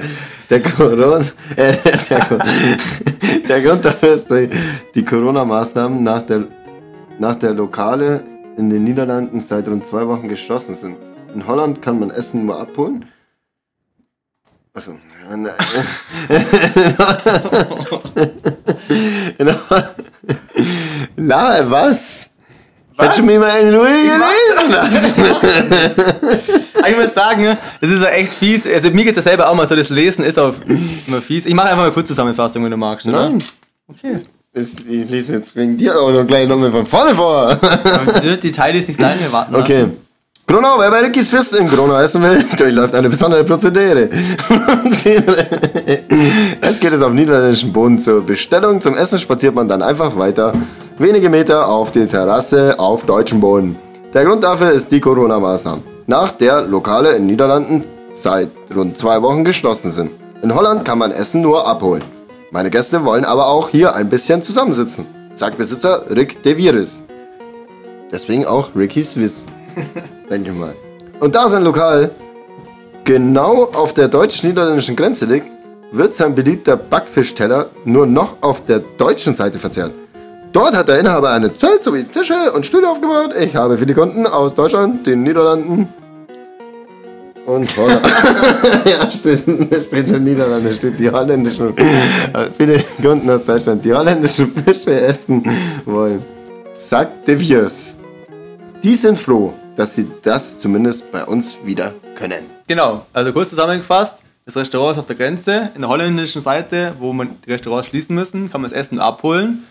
Der, Corona, äh, der, der Grund dafür ist die, die Corona-Maßnahmen nach der, nach der Lokale in den Niederlanden seit rund zwei Wochen geschlossen sind. In Holland kann man Essen nur abholen. Also, ja, nein. Na, was? Hättest du mich mal in Ruhe gelesen lassen? Ich muss sagen, das ist ja echt fies. Also mir geht es ja selber auch mal so, das Lesen ist auch immer fies. Ich mache einfach mal kurz Zusammenfassung, wenn du magst, oder? Nein, Okay. Ich lese jetzt wegen dir auch noch gleich nochmal von vorne vor. Die, Teile ist nicht wir warten. Okay. Gronau, wer bei Rickys Fist in Gronau essen will, durchläuft eine besondere Prozedere. es geht es auf niederländischen Boden zur Bestellung. Zum Essen spaziert man dann einfach weiter. Wenige Meter auf die Terrasse auf deutschem Boden. Der Grund dafür ist die Corona-Maßnahmen, nach der Lokale in Niederlanden seit rund zwei Wochen geschlossen sind. In Holland kann man Essen nur abholen. Meine Gäste wollen aber auch hier ein bisschen zusammensitzen, sagt Besitzer Rick de Vieris. Deswegen auch Ricky's Wiss. Denke ich mal. Und da sein Lokal genau auf der deutsch-niederländischen Grenze liegt, wird sein beliebter Backfischteller nur noch auf der deutschen Seite verzehrt. Dort hat der Inhaber eine Zelt sowie Tische und Stühle aufgebaut. Ich habe viele Kunden aus Deutschland, den Niederlanden und Holland. ja, steht, steht in den Niederlanden, steht die holländischen. äh, viele Kunden aus Deutschland, die holländischen Fische essen wollen. Sagt De Viers. Die sind froh, dass sie das zumindest bei uns wieder können. Genau, also kurz zusammengefasst, das Restaurant ist auf der Grenze, in der holländischen Seite, wo man die Restaurants schließen müssen, kann man das Essen abholen,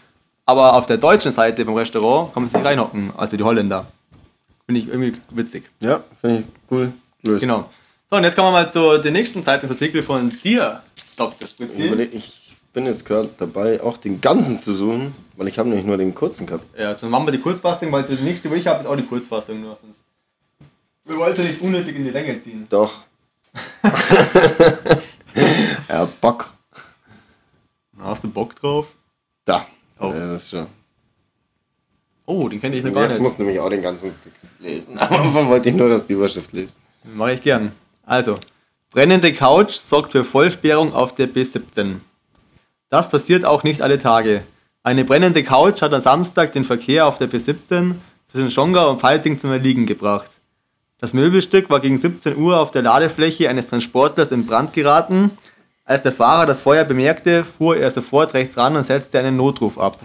aber auf der deutschen Seite vom Restaurant kann man sich reinhocken, also die Holländer. Finde ich irgendwie witzig. Ja, finde ich cool. Löst. Genau. So, und jetzt kommen wir mal zu den nächsten Zeitungsartikel von dir, Dr. Spritzi. ich bin jetzt gerade dabei, auch den ganzen zu suchen, weil ich habe nämlich nur den kurzen gehabt. Ja, dann machen wir die Kurzfassung, weil die nächste, wo ich habe, ist auch die Kurzfassung. Nur sonst. Wir wollen sie nicht unnötig in die Länge ziehen. Doch. ja, Bock. Hast du Bock drauf? Da. Oh. Ja, das ist schon. Oh, den kenne ich noch gar Jetzt nicht. musst du nämlich auch den ganzen Text lesen. Aber wollte ich nur, dass die Überschrift liest. Mache ich gern. Also, brennende Couch sorgt für Vollsperrung auf der B17. Das passiert auch nicht alle Tage. Eine brennende Couch hat am Samstag den Verkehr auf der B17 zwischen Schongau und Palting zum Erliegen gebracht. Das Möbelstück war gegen 17 Uhr auf der Ladefläche eines Transporters in Brand geraten. Als der Fahrer das Feuer bemerkte, fuhr er sofort rechts ran und setzte einen Notruf ab.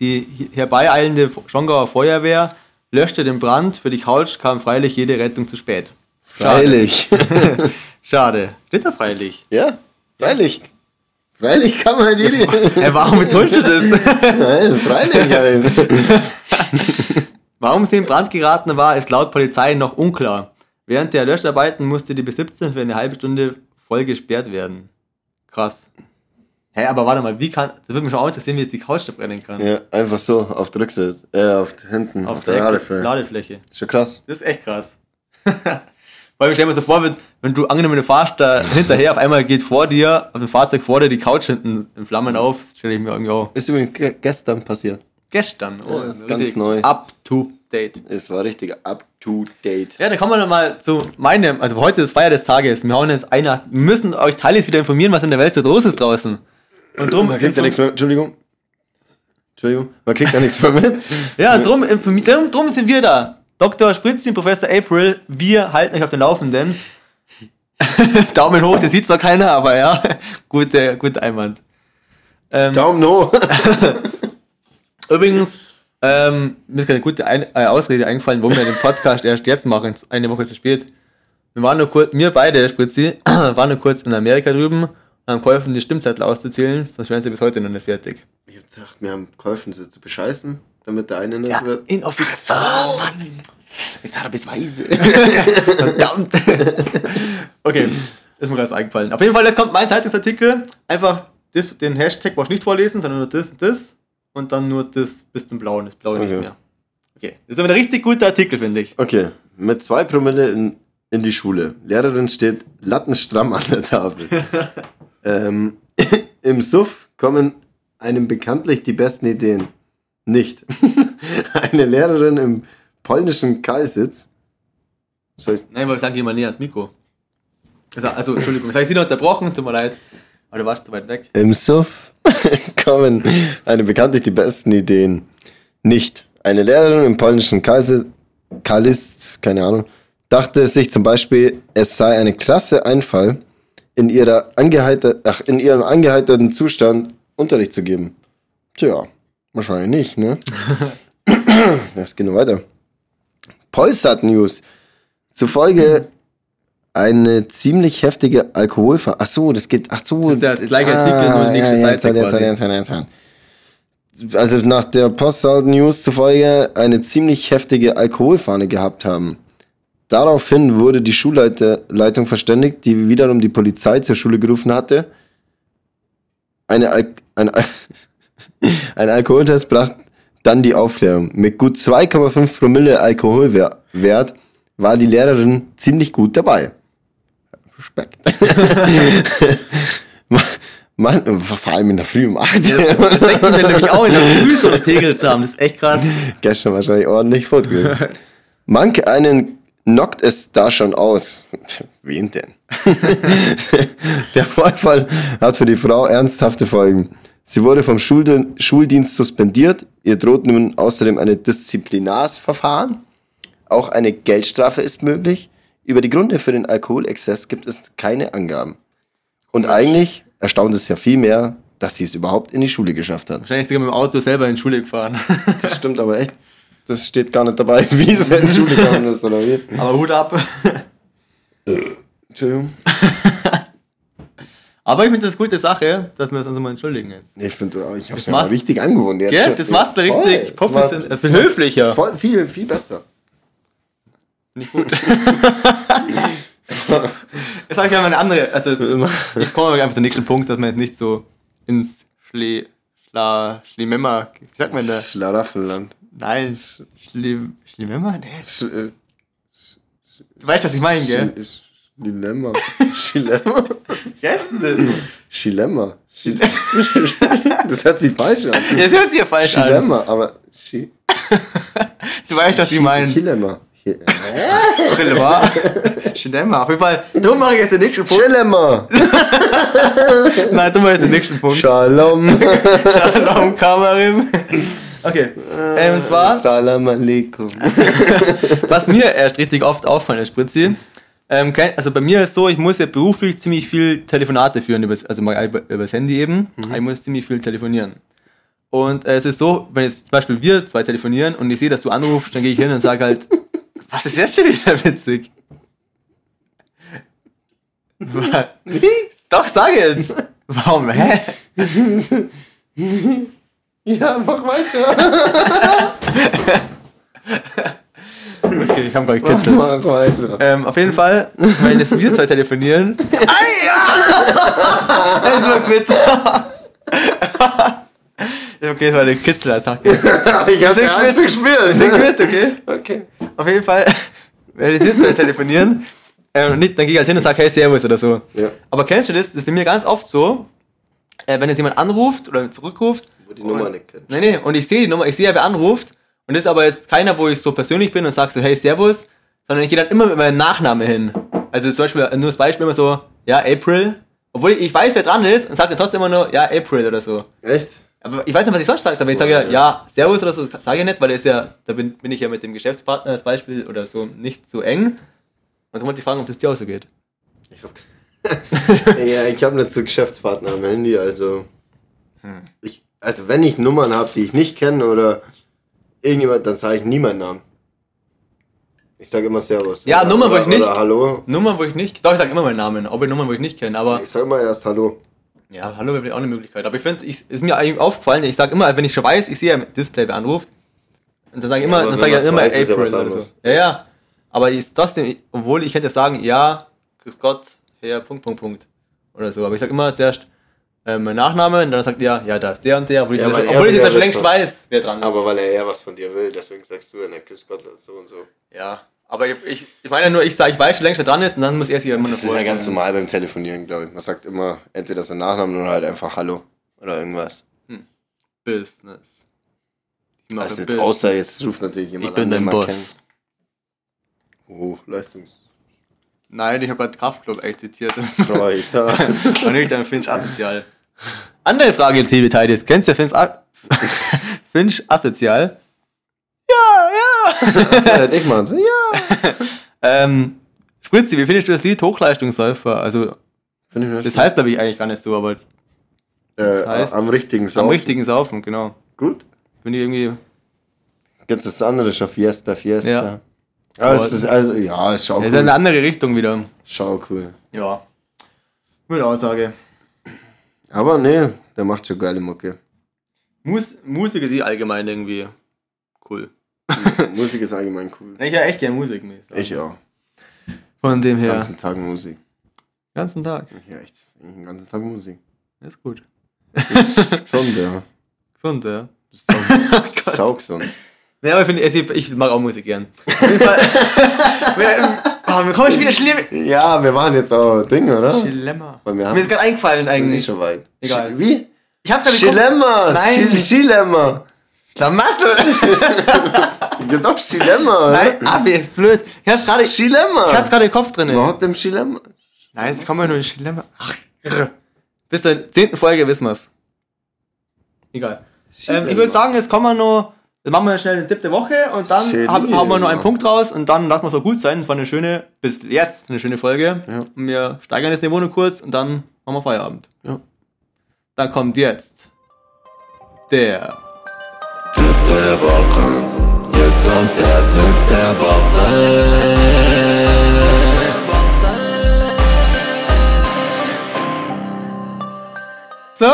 Die herbeieilende Schongauer Feuerwehr löschte den Brand. Für die Couch kam freilich jede Rettung zu spät. Freilich. Schade. Da freilich. ja, freilich. Freilich kann man jede. Hey, warum betonst du das? Nein, freilich halt. Warum sie in Brand geraten war, ist laut Polizei noch unklar. Während der Löscharbeiten musste die B17 für eine halbe Stunde voll gesperrt werden. Krass. Hä, aber warte mal, wie kann. Das würde mich schon auch interessieren, wie jetzt die Couch da brennen kann. Ja, einfach so auf der Rückseite, äh, auf hinten, auf, der der Ladefläche. Ladefläche. Ist schon krass. Das ist echt krass. Weil ich stell mir so vor, wenn- wenn du angenommen, du fahrst da hinterher, auf einmal geht vor dir, auf dem Fahrzeug vor dir die Couch hinten in Flammen auf, das stelle ich mir irgendwie auch. Ist übrigens ge- gestern passiert. Gestern, oh, Ja, das ist ganz neu. Up to date. Es war richtig up to date. Ja, da kommen wir noch mal zu meinem, also heute ist Feier des Tages. Wir hauen jetzt einer, wir müssen euch Teilis wieder informieren, was in der Welt so los ist draußen. Und drum, Man kriegt ja nichts mehr. Entschuldigung. Entschuldigung. Man kriegt ja nichts mehr mit. ja, drum, drum, drum sind wir da. Dr. Spritzin, Professor April, wir halten euch auf den Laufenden. Daumen hoch, das sieht's noch keiner, aber ja, gute, guter Einwand. Ähm, Daumen hoch. Übrigens, ähm, mir ist keine gute Ein äh, Ausrede eingefallen, warum wir den Podcast erst jetzt machen, eine Woche zu spät. Wir waren nur kurz, wir beide, der Spritzi, waren nur kurz in Amerika drüben haben geholfen, die Stimmzettel auszuzählen, sonst wären sie bis heute noch nicht fertig. Ich hab gesagt, wir haben geholfen, sie zu bescheißen, damit der eine nicht wird. inoffiziell. Oh, Mann. Jetzt hat er bis weise. Verdammt. okay, ist mir gerade eingefallen. Auf jeden Fall, jetzt kommt mein Zeitungsartikel. Einfach das, den Hashtag brauchst du nicht vorlesen, sondern nur das und das. Und dann nur das bis zum Blauen, das Blaue nicht Okay. mehr. Okay, das ist aber ein richtig guter Artikel, finde ich. Okay, mit zwei Promille in, in die Schule. Lehrerin steht lattenstramm an der Tafel. ähm, Im Suff kommen einem bekanntlich die besten Ideen. Nicht. Eine Lehrerin im polnischen Kalsitz. Soll ich, Nein, aber sag mal näher ans Mikro. Also, also Entschuldigung, habe ich Sie noch unterbrochen, tut mir leid. Aber du warst zu weit weg. Im Suff kommen einem bekanntlich die besten Ideen. Nicht. Eine Lehrerin im polnischen Kalsitz, Kalist, keine Ahnung, dachte sich zum Beispiel, es sei eine klasse Einfall, in, ihrer angeheiter, ach, in ihrem angeheiterten Zustand Unterricht zu geben. Tja, wahrscheinlich nicht, ne? Es geht noch weiter. Polsat News. Zufolge eine ziemlich heftige Alkoholver... Ach so, das geht... Ach so. Das ist der gleiche Artikel, nur nächste ja, Seite jetzt, jetzt, quasi. jetzt, jetzt, jetzt, jetzt. Also nach der Postsat News zufolge eine ziemlich heftige Alkoholfahne gehabt haben. Daraufhin wurde die Schulleitung verständigt, die wiederum die Polizei zur Schule gerufen hatte. Eine Al ein, Al ein Alkoholtest brachte dann die Aufklärung. Mit gut 2,5 Promille Alkoholwert war die Lehrerin ziemlich gut dabei. Respekt. Man, vor allem in der Früh um 8. Das denkt mir nämlich auch in der Früh so Pegel zu haben. Das ist echt krass. Gestern wahrscheinlich ordentlich fortgegangen. Manch einen knockt es da schon aus. Wen denn? Der Vorfall hat für die Frau ernsthafte Folgen. Sie wurde vom Schuldi- Schuldienst suspendiert. Ihr droht nun außerdem ein Disziplinarsverfahren. Auch eine Geldstrafe ist möglich. Über die Gründe für den Alkoholexzess gibt es keine Angaben. Und eigentlich erstaunt es ja viel mehr, dass sie es überhaupt in die Schule geschafft hat. Wahrscheinlich sogar mit dem Auto selber in die Schule gefahren. Das stimmt aber echt. Das steht gar nicht dabei, wie es in die Schule gegangen ist, oder wie? Aber Hut ab. Entschuldigung. Aber ich finde das eine gute Sache, dass wir uns also mal entschuldigen jetzt. Ich finde, ich habe es mal richtig angewohnt. jetzt Gell? Das machst du richtig professionell. Das ist höflicher. Voll, viel, viel besser. Nicht gut. Jetzt habe ich mal eine andere. Also es, ich komme einfach zum nächsten Punkt, dass man jetzt nicht so ins Schle, Schla, Schlimemmer. Wie sagt man da? Schlaraffenland. Nein, Sch- Schlim, Schlimemmer? Nee. Sch, äh, Du weißt, was ich meine, gell? Sch, Schilemmer. Schilemmer? Wie heißt denn das? Schil- Das hört sich falsch an. Jetzt hört sich ja falsch an. Schilemmer, aber Schi- Du weißt, was ich meine. Chi- Schlimmer. Schlimmer. Auf jeden Fall. Du mach ich jetzt den nächsten Punkt. Chilemmer. Nein, du mach jetzt den nächsten Punkt. Shalom. Shalom, Kamerim. Okay. Ähm, und zwar, Salam alaikum. was mir erst richtig oft auffallen ist, Spritzi, ähm, also bei mir ist so, ich muss ja beruflich ziemlich viel Telefonate führen, übers, also mal über, übers Handy eben. Ich muss ziemlich viel telefonieren. Und äh, es ist so, wenn jetzt zum Beispiel wir zwei telefonieren und ich sehe, dass du anrufst, dann gehe ich hin und sage halt, was ist jetzt schon wieder witzig? Nichts. Doch, sag jetzt. Warum, hä? Ja, mach weiter. Okay, ich habe nicht gekitzelt. Mach weiter. Ähm, auf jeden Fall, wenn jetzt wir zwei telefonieren. Ei, ja! Das war quitt. okay, das war eine Kitzelattacke. Ich hab ja alles gespielt. Sehr quitt, okay? Okay. Auf jeden Fall, wenn jetzt wir zwei telefonieren, äh, nicht, dann gehe ich halt hin und sage, hey, Servus oder so. Ja. Aber kennst du das? Das ist bei mir ganz oft so, äh, wenn jetzt jemand anruft oder zurückruft. Wo die Nummer nicht kennt. Nee, nee, und ich sehe die Nummer, ich sehe ja, wer anruft. Und das ist aber jetzt keiner, wo ich so persönlich bin und sage so, hey, Servus, sondern ich gehe dann immer mit meinem Nachnamen hin. Also zum Beispiel, nur das Beispiel immer so, ja, April. Obwohl ich, ich weiß, wer dran ist und sage dann trotzdem immer nur, ja, April oder so. Echt? Aber ich weiß nicht, was ich sonst sage, aber ich sage ja, ja, Servus oder so, sage ich nicht, weil ist ja, da bin, bin ich ja mit dem Geschäftspartner als Beispiel oder so nicht so eng. Und dann wollte ich fragen, ob das dir auch so geht. Ich hab, ja, ich habe nicht so Geschäftspartner am Handy, also. Hm. Ich, also, wenn ich Nummern habe, die ich nicht kenne oder irgendjemand, dann sage ich nie meinen Namen. Ich sage immer Servus. Ja, oder, Nummer, wo ich nicht- Oder Hallo. Nummern, wo ich nicht, doch, ich sage immer meinen Namen, aber Nummern, wo ich nicht kenne, aber Ich sage immer erst Hallo. Ja, hallo wäre vielleicht auch eine Möglichkeit. Aber ich finde, ich, ist mir eigentlich aufgefallen, ich sage immer, wenn ich schon weiß, ich sehe ja im Display, wer anruft. Und dann sage ich immer, aber dann sage ich immer weiß, ist ja April was oder so. Ja, ja. Aber ist das denn, obwohl ich hätte sagen, ja, grüß Gott, Herr, Punkt, Punkt, Punkt. Oder so. Aber ich sage immer zuerst äh, mein Nachname und dann sagt er, ja, da ist der und der, obwohl ich, Ja, das, weil obwohl ich ja schon längst wissen. weiß, wer dran ist. Aber weil er eher was von dir will, deswegen sagst du ja nicht Grüß Gott so und so. ja. Aber ich, ich, ich meine nur, ich sage, ich weiß schon längst, wer dran ist und dann muss er sich ja immer noch Das ist ja ganz normal beim Telefonieren, glaube ich. Man sagt immer entweder seinen Namen oder halt einfach Hallo oder irgendwas. Business. Ich mache Also jetzt Business. außer jetzt ruft natürlich jemand ich bin an, dein den man Boss. kennt. Oh, Leistungs. Nein, ich habe gerade Kraftclub echt zitiert. Kräuter. Und nicht dann Finch asozial. Andere Frage, TV Tides. Kennst du Finch, Finch asozial? Ja, ja. das hätte ich mal so, ja. ähm, Spritzi, wie findest du das Lied Hochleistungssäufer? Also, das heißt glaube ich eigentlich gar nicht so, aber äh, das heißt- am richtigen am Saufen. richtigen Saufen, genau. Gut. Finde ich irgendwie. Jetzt das andere schon Fiesta, Fiesta. Ja. Aber es ist also, ja, ist schon Das ist eine cool. andere Richtung wieder. Schau cool. Ja. Gute Aussage. Aber nee, der macht schon geile Mucke. Mus Musik ist eh allgemein irgendwie cool. Musik ist allgemein cool. Ich höre echt gerne Musik. muss ich auch. Von dem Den her. ganzen Tag Musik. ganzen Tag. Höre echt den ganzen Tag Musik. Ist gut. Das ist gesund, ja. Gesund, ja. Das ist saugesund. Ja, aber ich finde, also ich, ich mag auch Musik gern. Auf jeden Fall. wir, oh, mir kommen schon wieder schlimm. Ja, wir machen jetzt auch Dinge, oder? Dilemma. Wir Mir ist gerade eingefallen sind nicht eigentlich. schon weit. Egal. Wie? Ich hab's gerade Schilemma! Nein. Schilemma! Schlamassel. Ja doch, Schilemma! Nein, Abi ist blöd. Ich hab's gerade. Ich Schilemma! hab's gerade im Kopf drin. Überhaupt im Schilemma? Nein, ich komme ja nur in Dilemma. Ach, grr. Bis zur zehnten Folge wissen wir's. Egal. Ähm, ich würde sagen, jetzt kommen wir noch. Jetzt machen wir schnell eine Tipp der Woche und dann Schön. haben, haben wir noch einen Punkt raus und dann lassen wir es auch gut sein. Es war eine schöne, bis jetzt eine schöne Folge. Ja. Wir steigern das Niveau nur kurz und dann machen wir Feierabend. Ja. Dann kommt jetzt der Der Woche. Jetzt kommt der Tipp der So.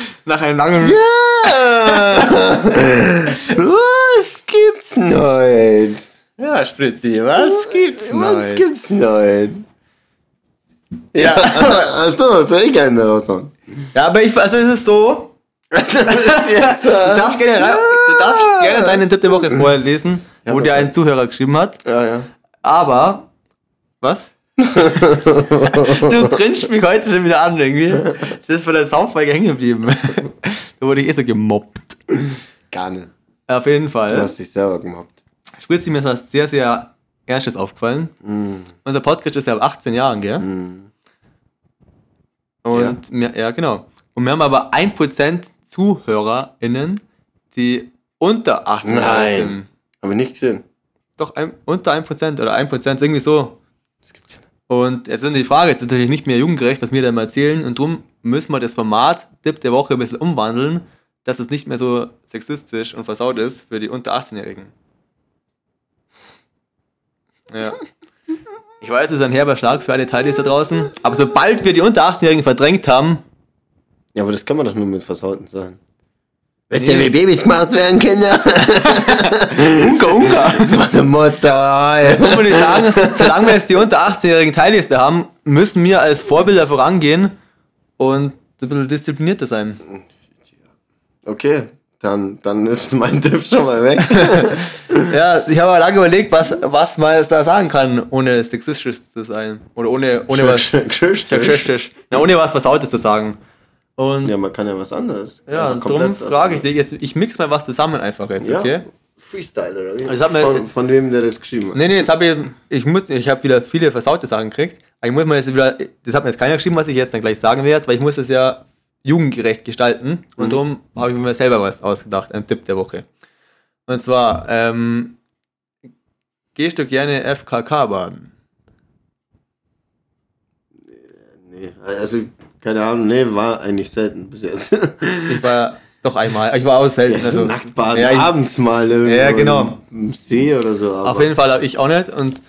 Nach einem langen. Was gibt's heute? Ja, Spritzi, was gibt's denn Was gibt's heute? Ja, achso, soll ich einen raushauen? Ja, aber ich, also es ist so, Was jetzt? du darfst gerne, rein- du darfst gerne deinen Tipp der Woche vorlesen, Ja, wo dir ein Zuhörer geschrieben hat, Ja, ja. aber, was? Du grinst mich heute schon wieder an irgendwie. Das ist von der Soundfolge hängen geblieben. da wurde ich eh so gemobbt. Gar nicht. Auf jeden Du Fall. hast dich selber gemobbt. Spritzi, mir ist was sehr, sehr Ernstes aufgefallen. Mm, Unser Podcast ist ja ab 18 Jahren, gell? mm. Und mir, ja, genau. Und wir haben aber 1% ZuhörerInnen, die unter 18 Jahre Nein. sind. Habe ich nicht gesehen. Doch, ein, unter 1% oder 1%, irgendwie so. Das gibt's ja nicht. Und jetzt ist die Frage, jetzt ist natürlich nicht mehr jugendgerecht, was wir da mal erzählen. Und darum müssen wir das Format Tipp der Woche ein bisschen umwandeln, dass es nicht mehr so sexistisch und versaut ist für die unter 18-Jährigen. Ja. Ich weiß, es ist ein herber Schlag für alle Teilnehmer da draußen. Aber sobald wir die unter 18-Jährigen verdrängt haben, Ja, aber das kann man doch nur mit versauten sein. Wisst ihr, wie Babys gemacht werden, Kinder? Unga Unga, Warte, Monster. muss man nicht sagen, solange wir jetzt die unter 18-jährigen Teilliste haben, müssen wir als Vorbilder vorangehen und ein bisschen disziplinierter sein. Okay, dann, dann ist mein Tipp schon mal weg. Ja, ich habe lange überlegt, was, was man da sagen kann, ohne sexistisch zu sein. Oder ohne, ohne was. Sexistisch. Ja, ohne was Versautes zu sagen. Und ja, man kann ja was anderes. ja und komplett darum frage ich dich jetzt, ich mix mal was zusammen einfach jetzt, Ja, okay? Freestyle oder wie? Also hat mir- von, von wem der das geschrieben hat. Nee, nee, jetzt habe ich, ich muss, ich habe wieder viele versaute Sachen gekriegt. Aber ich muss mal jetzt wieder, das hat mir jetzt keiner geschrieben, was ich jetzt dann gleich sagen werde, weil ich muss es ja jugendgerecht gestalten. Und Mhm. darum habe ich mir selber was ausgedacht, ein Tipp der Woche. Und zwar, ähm, gehst du gerne FKK baden? Nee, also, keine Ahnung, nee, war eigentlich selten bis jetzt. Ich war doch einmal, ich war auch selten. Ja, so also, Nacktbaden, ja, ich- abends mal irgendwo Ja, genau. im See oder so. Auf jeden Fall habe ich auch nicht. Und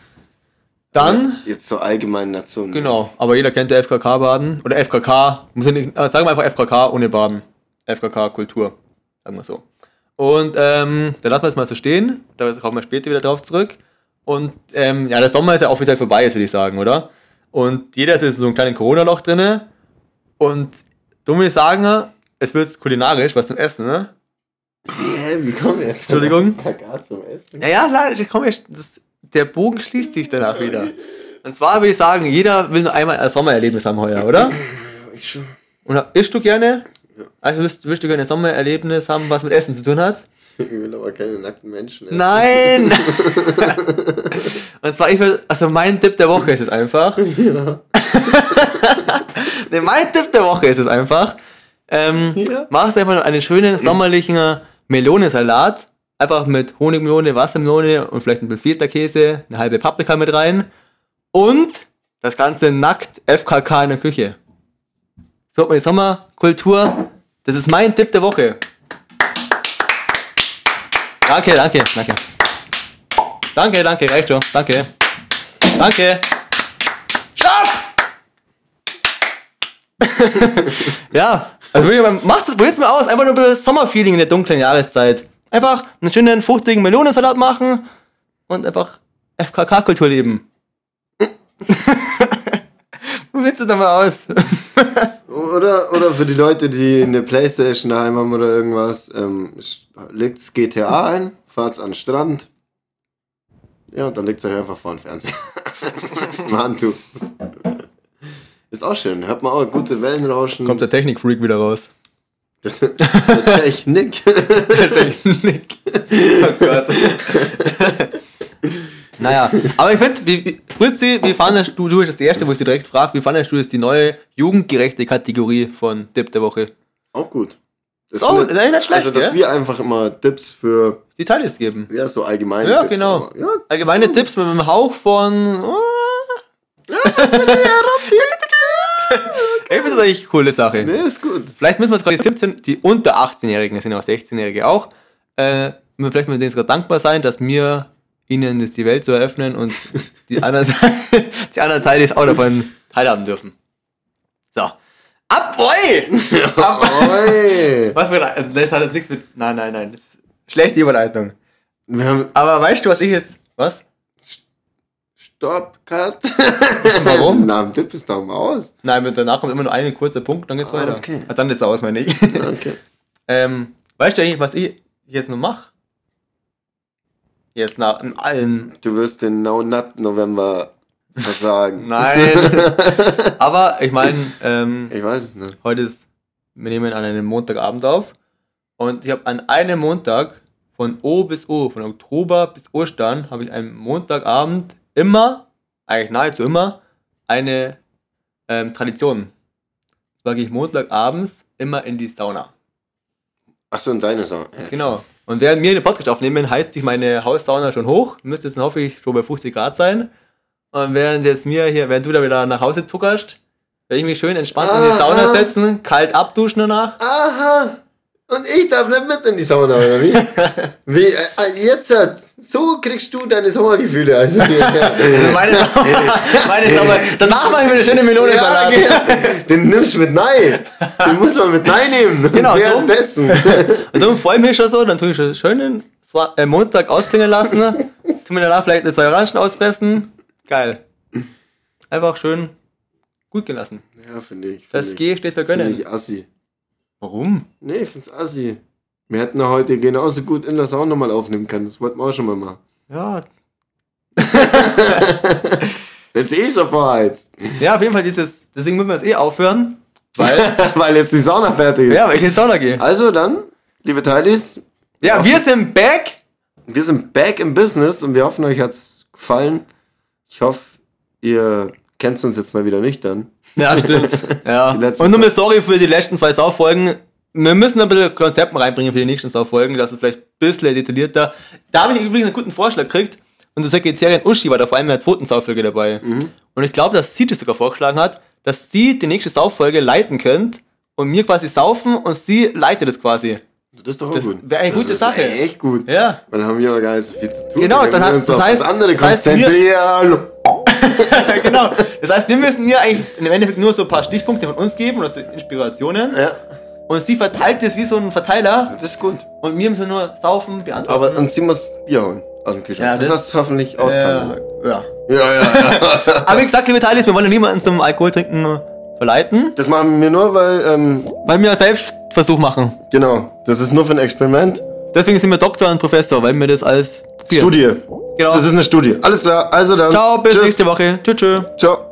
dann, Jetzt zur allgemeinen Nation. genau, aber jeder kennt der FKK-Baden. Oder FKK, muss ich nicht, äh, sagen wir einfach FKK ohne Baden. FKK-Kultur, sagen wir so. Und ähm, da lassen wir es mal so stehen. Da kommen wir später wieder drauf zurück. Und ähm, ja, der Sommer ist ja offiziell vorbei, jetzt würde ich sagen, oder? Und jeder ist in so einem kleinen Corona-Loch drinne. Und du ich sagen, es wird kulinarisch was zum Essen, ne? Hä, wie kommen wir jetzt? Entschuldigung? Kaka zum Essen. Ja, ja, leider, ich, das, der Bogen schließt sich danach wieder. Und zwar würde ich sagen, jeder will nur einmal ein Sommererlebnis haben heuer, oder? Ich schon. Und isst du gerne? Also willst, willst du gerne ein Sommererlebnis haben, was mit Essen zu tun hat? Ich will aber keine nackten Menschen essen. Nein! Und zwar, ich will, also mein Tipp der Woche ist es einfach. Ja. Nee, mein Tipp der Woche ist es einfach. Ähm, Ja. Machst einfach nur einen schönen sommerlichen Melonensalat. Einfach mit Honigmelone, Wassermelone und vielleicht ein bisschen Feta-Käse, eine halbe Paprika mit rein. Und das Ganze nackt FKK in der Küche. So hat man die Sommerkultur. Das ist mein Tipp der Woche. Danke, danke, danke. Danke, danke, reicht schon. Danke. Danke. ja, also macht das, probiert's mal aus. Einfach nur ein bisschen Sommerfeeling in der dunklen Jahreszeit. Einfach einen schönen, fruchtigen Melonensalat machen und einfach FKK-Kultur leben. Probiert's das doch mal aus. Oder, oder für die Leute, die eine Playstation daheim haben oder irgendwas, ähm, legt's GTA ein, fahrt's an den Strand. Ja, und dann legt's euch einfach vor den Fernseher. Im Handtuch. Ist auch schön, hört man auch gute Wellenrauschen. Kommt der Technikfreak wieder raus. der Technik. Technik. Oh Gott. naja, aber ich finde, Fritzi, wie fandest du, du bist das Erste, wo ich dich direkt frage, wie fandest du jetzt die neue jugendgerechte Kategorie von Tipp der Woche? auch gut. Das Oh, ist nicht schlecht, Also, dass gell? wir einfach immer Tipps für, Die Teils geben. ja, so allgemeine Ja, Tipps. genau. Ja, Allgemeine Tipps mit einem Hauch von. Oh. Ich finde das eigentlich eine coole Sache. nee, ist gut. Vielleicht müssen wir uns gerade die 17, die unter 18-Jährigen, das sind auch 16-Jährige auch, äh, müssen vielleicht mit denen sogar dankbar sein, dass wir ihnen das die Welt zu eröffnen und die anderen, die anderen Teile auch davon teilhaben dürfen. So. Ab, boy! Oi. Was ein, das hat jetzt nichts mit. Nein, nein, nein. Das ist schlechte Überleitung. Wir Aber weißt du, was ich jetzt. Was? Stopp, Cut. Warum? Na, ein Tipp ist doch mal aus. Nein, danach kommt immer nur ein kurzer Punkt, dann geht's Ah, weiter. okay. Ah, Dann ist es aus, meine ich. Okay. ähm, weißt du eigentlich, was ich jetzt noch mache? Jetzt nach allen. Du wirst den No Nut November versagen. Nein. Aber ich meine, ähm, Ich weiß es nicht. heute ist, wir nehmen an einem Montagabend auf. Und ich habe an einem Montag von O bis O, von Oktober bis Ostern, habe ich einen Montagabend immer, eigentlich nahezu immer, eine ähm, Tradition. Zwar gehe ich Montagabends immer in die Sauna. Achso, und deine Sauna. Genau. Und während wir den Podcast aufnehmen, heizt sich meine Haussauna schon hoch. Müsste jetzt hoffe ich schon bei 50 Grad sein. Und während jetzt mir hier, während du da wieder nach Hause zuckerst, werde ich mich schön entspannt in die Sauna setzen, kalt abduschen danach. Aha! Und ich darf nicht mit in die Sauna, oder wie? wie äh, äh, jetzt, äh, so kriegst du deine Sommergefühle. Also, Also meine Sauna, meine Sauna. Danach mache ich mir eine schöne Melone ja, Salat. genau. Den nimmst du mit Nein. Den muss man mit Nein nehmen. Genau, Währenddessen. Und darum freue ich mich schon so, dann tue ich schon schön den Sa- äh, Montag ausklingen lassen, tu mir danach vielleicht eine zwei Orangen auspressen. Geil. Einfach schön gut gelassen. Ja, finde ich. Das find G steht für ich, find Gönnen. ich assi. Warum? Nee, ich find's assi. Wir hätten ja heute genauso gut in der Sauna mal aufnehmen können. Das wollten wir auch schon mal machen. Ja, Jetzt eh schon vorheizt. ja, auf jeden Fall dieses, deswegen müssen wir es eh aufhören, weil, Weil jetzt die Sauna fertig ist. ja, weil ich in die Sauna gehe. Also dann, liebe Teilis, Ja, wir sind back. wir sind back im Business und wir hoffen, euch hat's gefallen. Ich hoffe, ihr kennt uns jetzt mal wieder nüchtern. Ja, stimmt. Ja. Und nochmal sorry für die letzten zwei Sauffolgen. Wir müssen ein bisschen Konzepten reinbringen für die nächsten Sauffolgen, dass es vielleicht ein bisschen detaillierter. Da habe ich übrigens einen guten Vorschlag gekriegt. Unsere Sekretärin Uschi war da vor allem in der zweiten Sauffolge dabei. Mhm. Und ich glaube, dass sie das sogar vorgeschlagen hat, dass sie die nächste Sauffolge leiten könnt und mir quasi saufen und sie leitet es quasi. Das ist doch auch Das gut. wäre eine Das gute ist Sache. Echt gut. Ja. Dann haben wir aber gar nicht so viel zu tun. Genau, dann wir hat- das heißt- das andere das heißt, wir-. genau. Das heißt, wir müssen ihr eigentlich im Endeffekt nur so ein paar Stichpunkte von uns geben oder so Inspirationen. Ja, Und sie verteilt das wie so ein Verteiler. das ist gut. Und wir müssen nur saufen, beantworten. Aber und sie muss Bier holen aus dem Kühlschrank. Ja, das, das- hast du hoffentlich ja, ausgekannt. ja. Ja, ja. Aber wie gesagt, liebe Teilis, wir wollen ja niemanden zum Alkoholtrinken verleiten, Das machen wir nur, weil, ähm, weil wir selbst Versuch machen. genau, das ist nur für ein Experiment. Deswegen sind wir Doktor und Professor, weil wir das als Studie. Genau. Das ist eine Studie. Alles klar, also dann. Ciao, bis Tschüss. nächste Woche. Tschüss. tschüss. Ciao.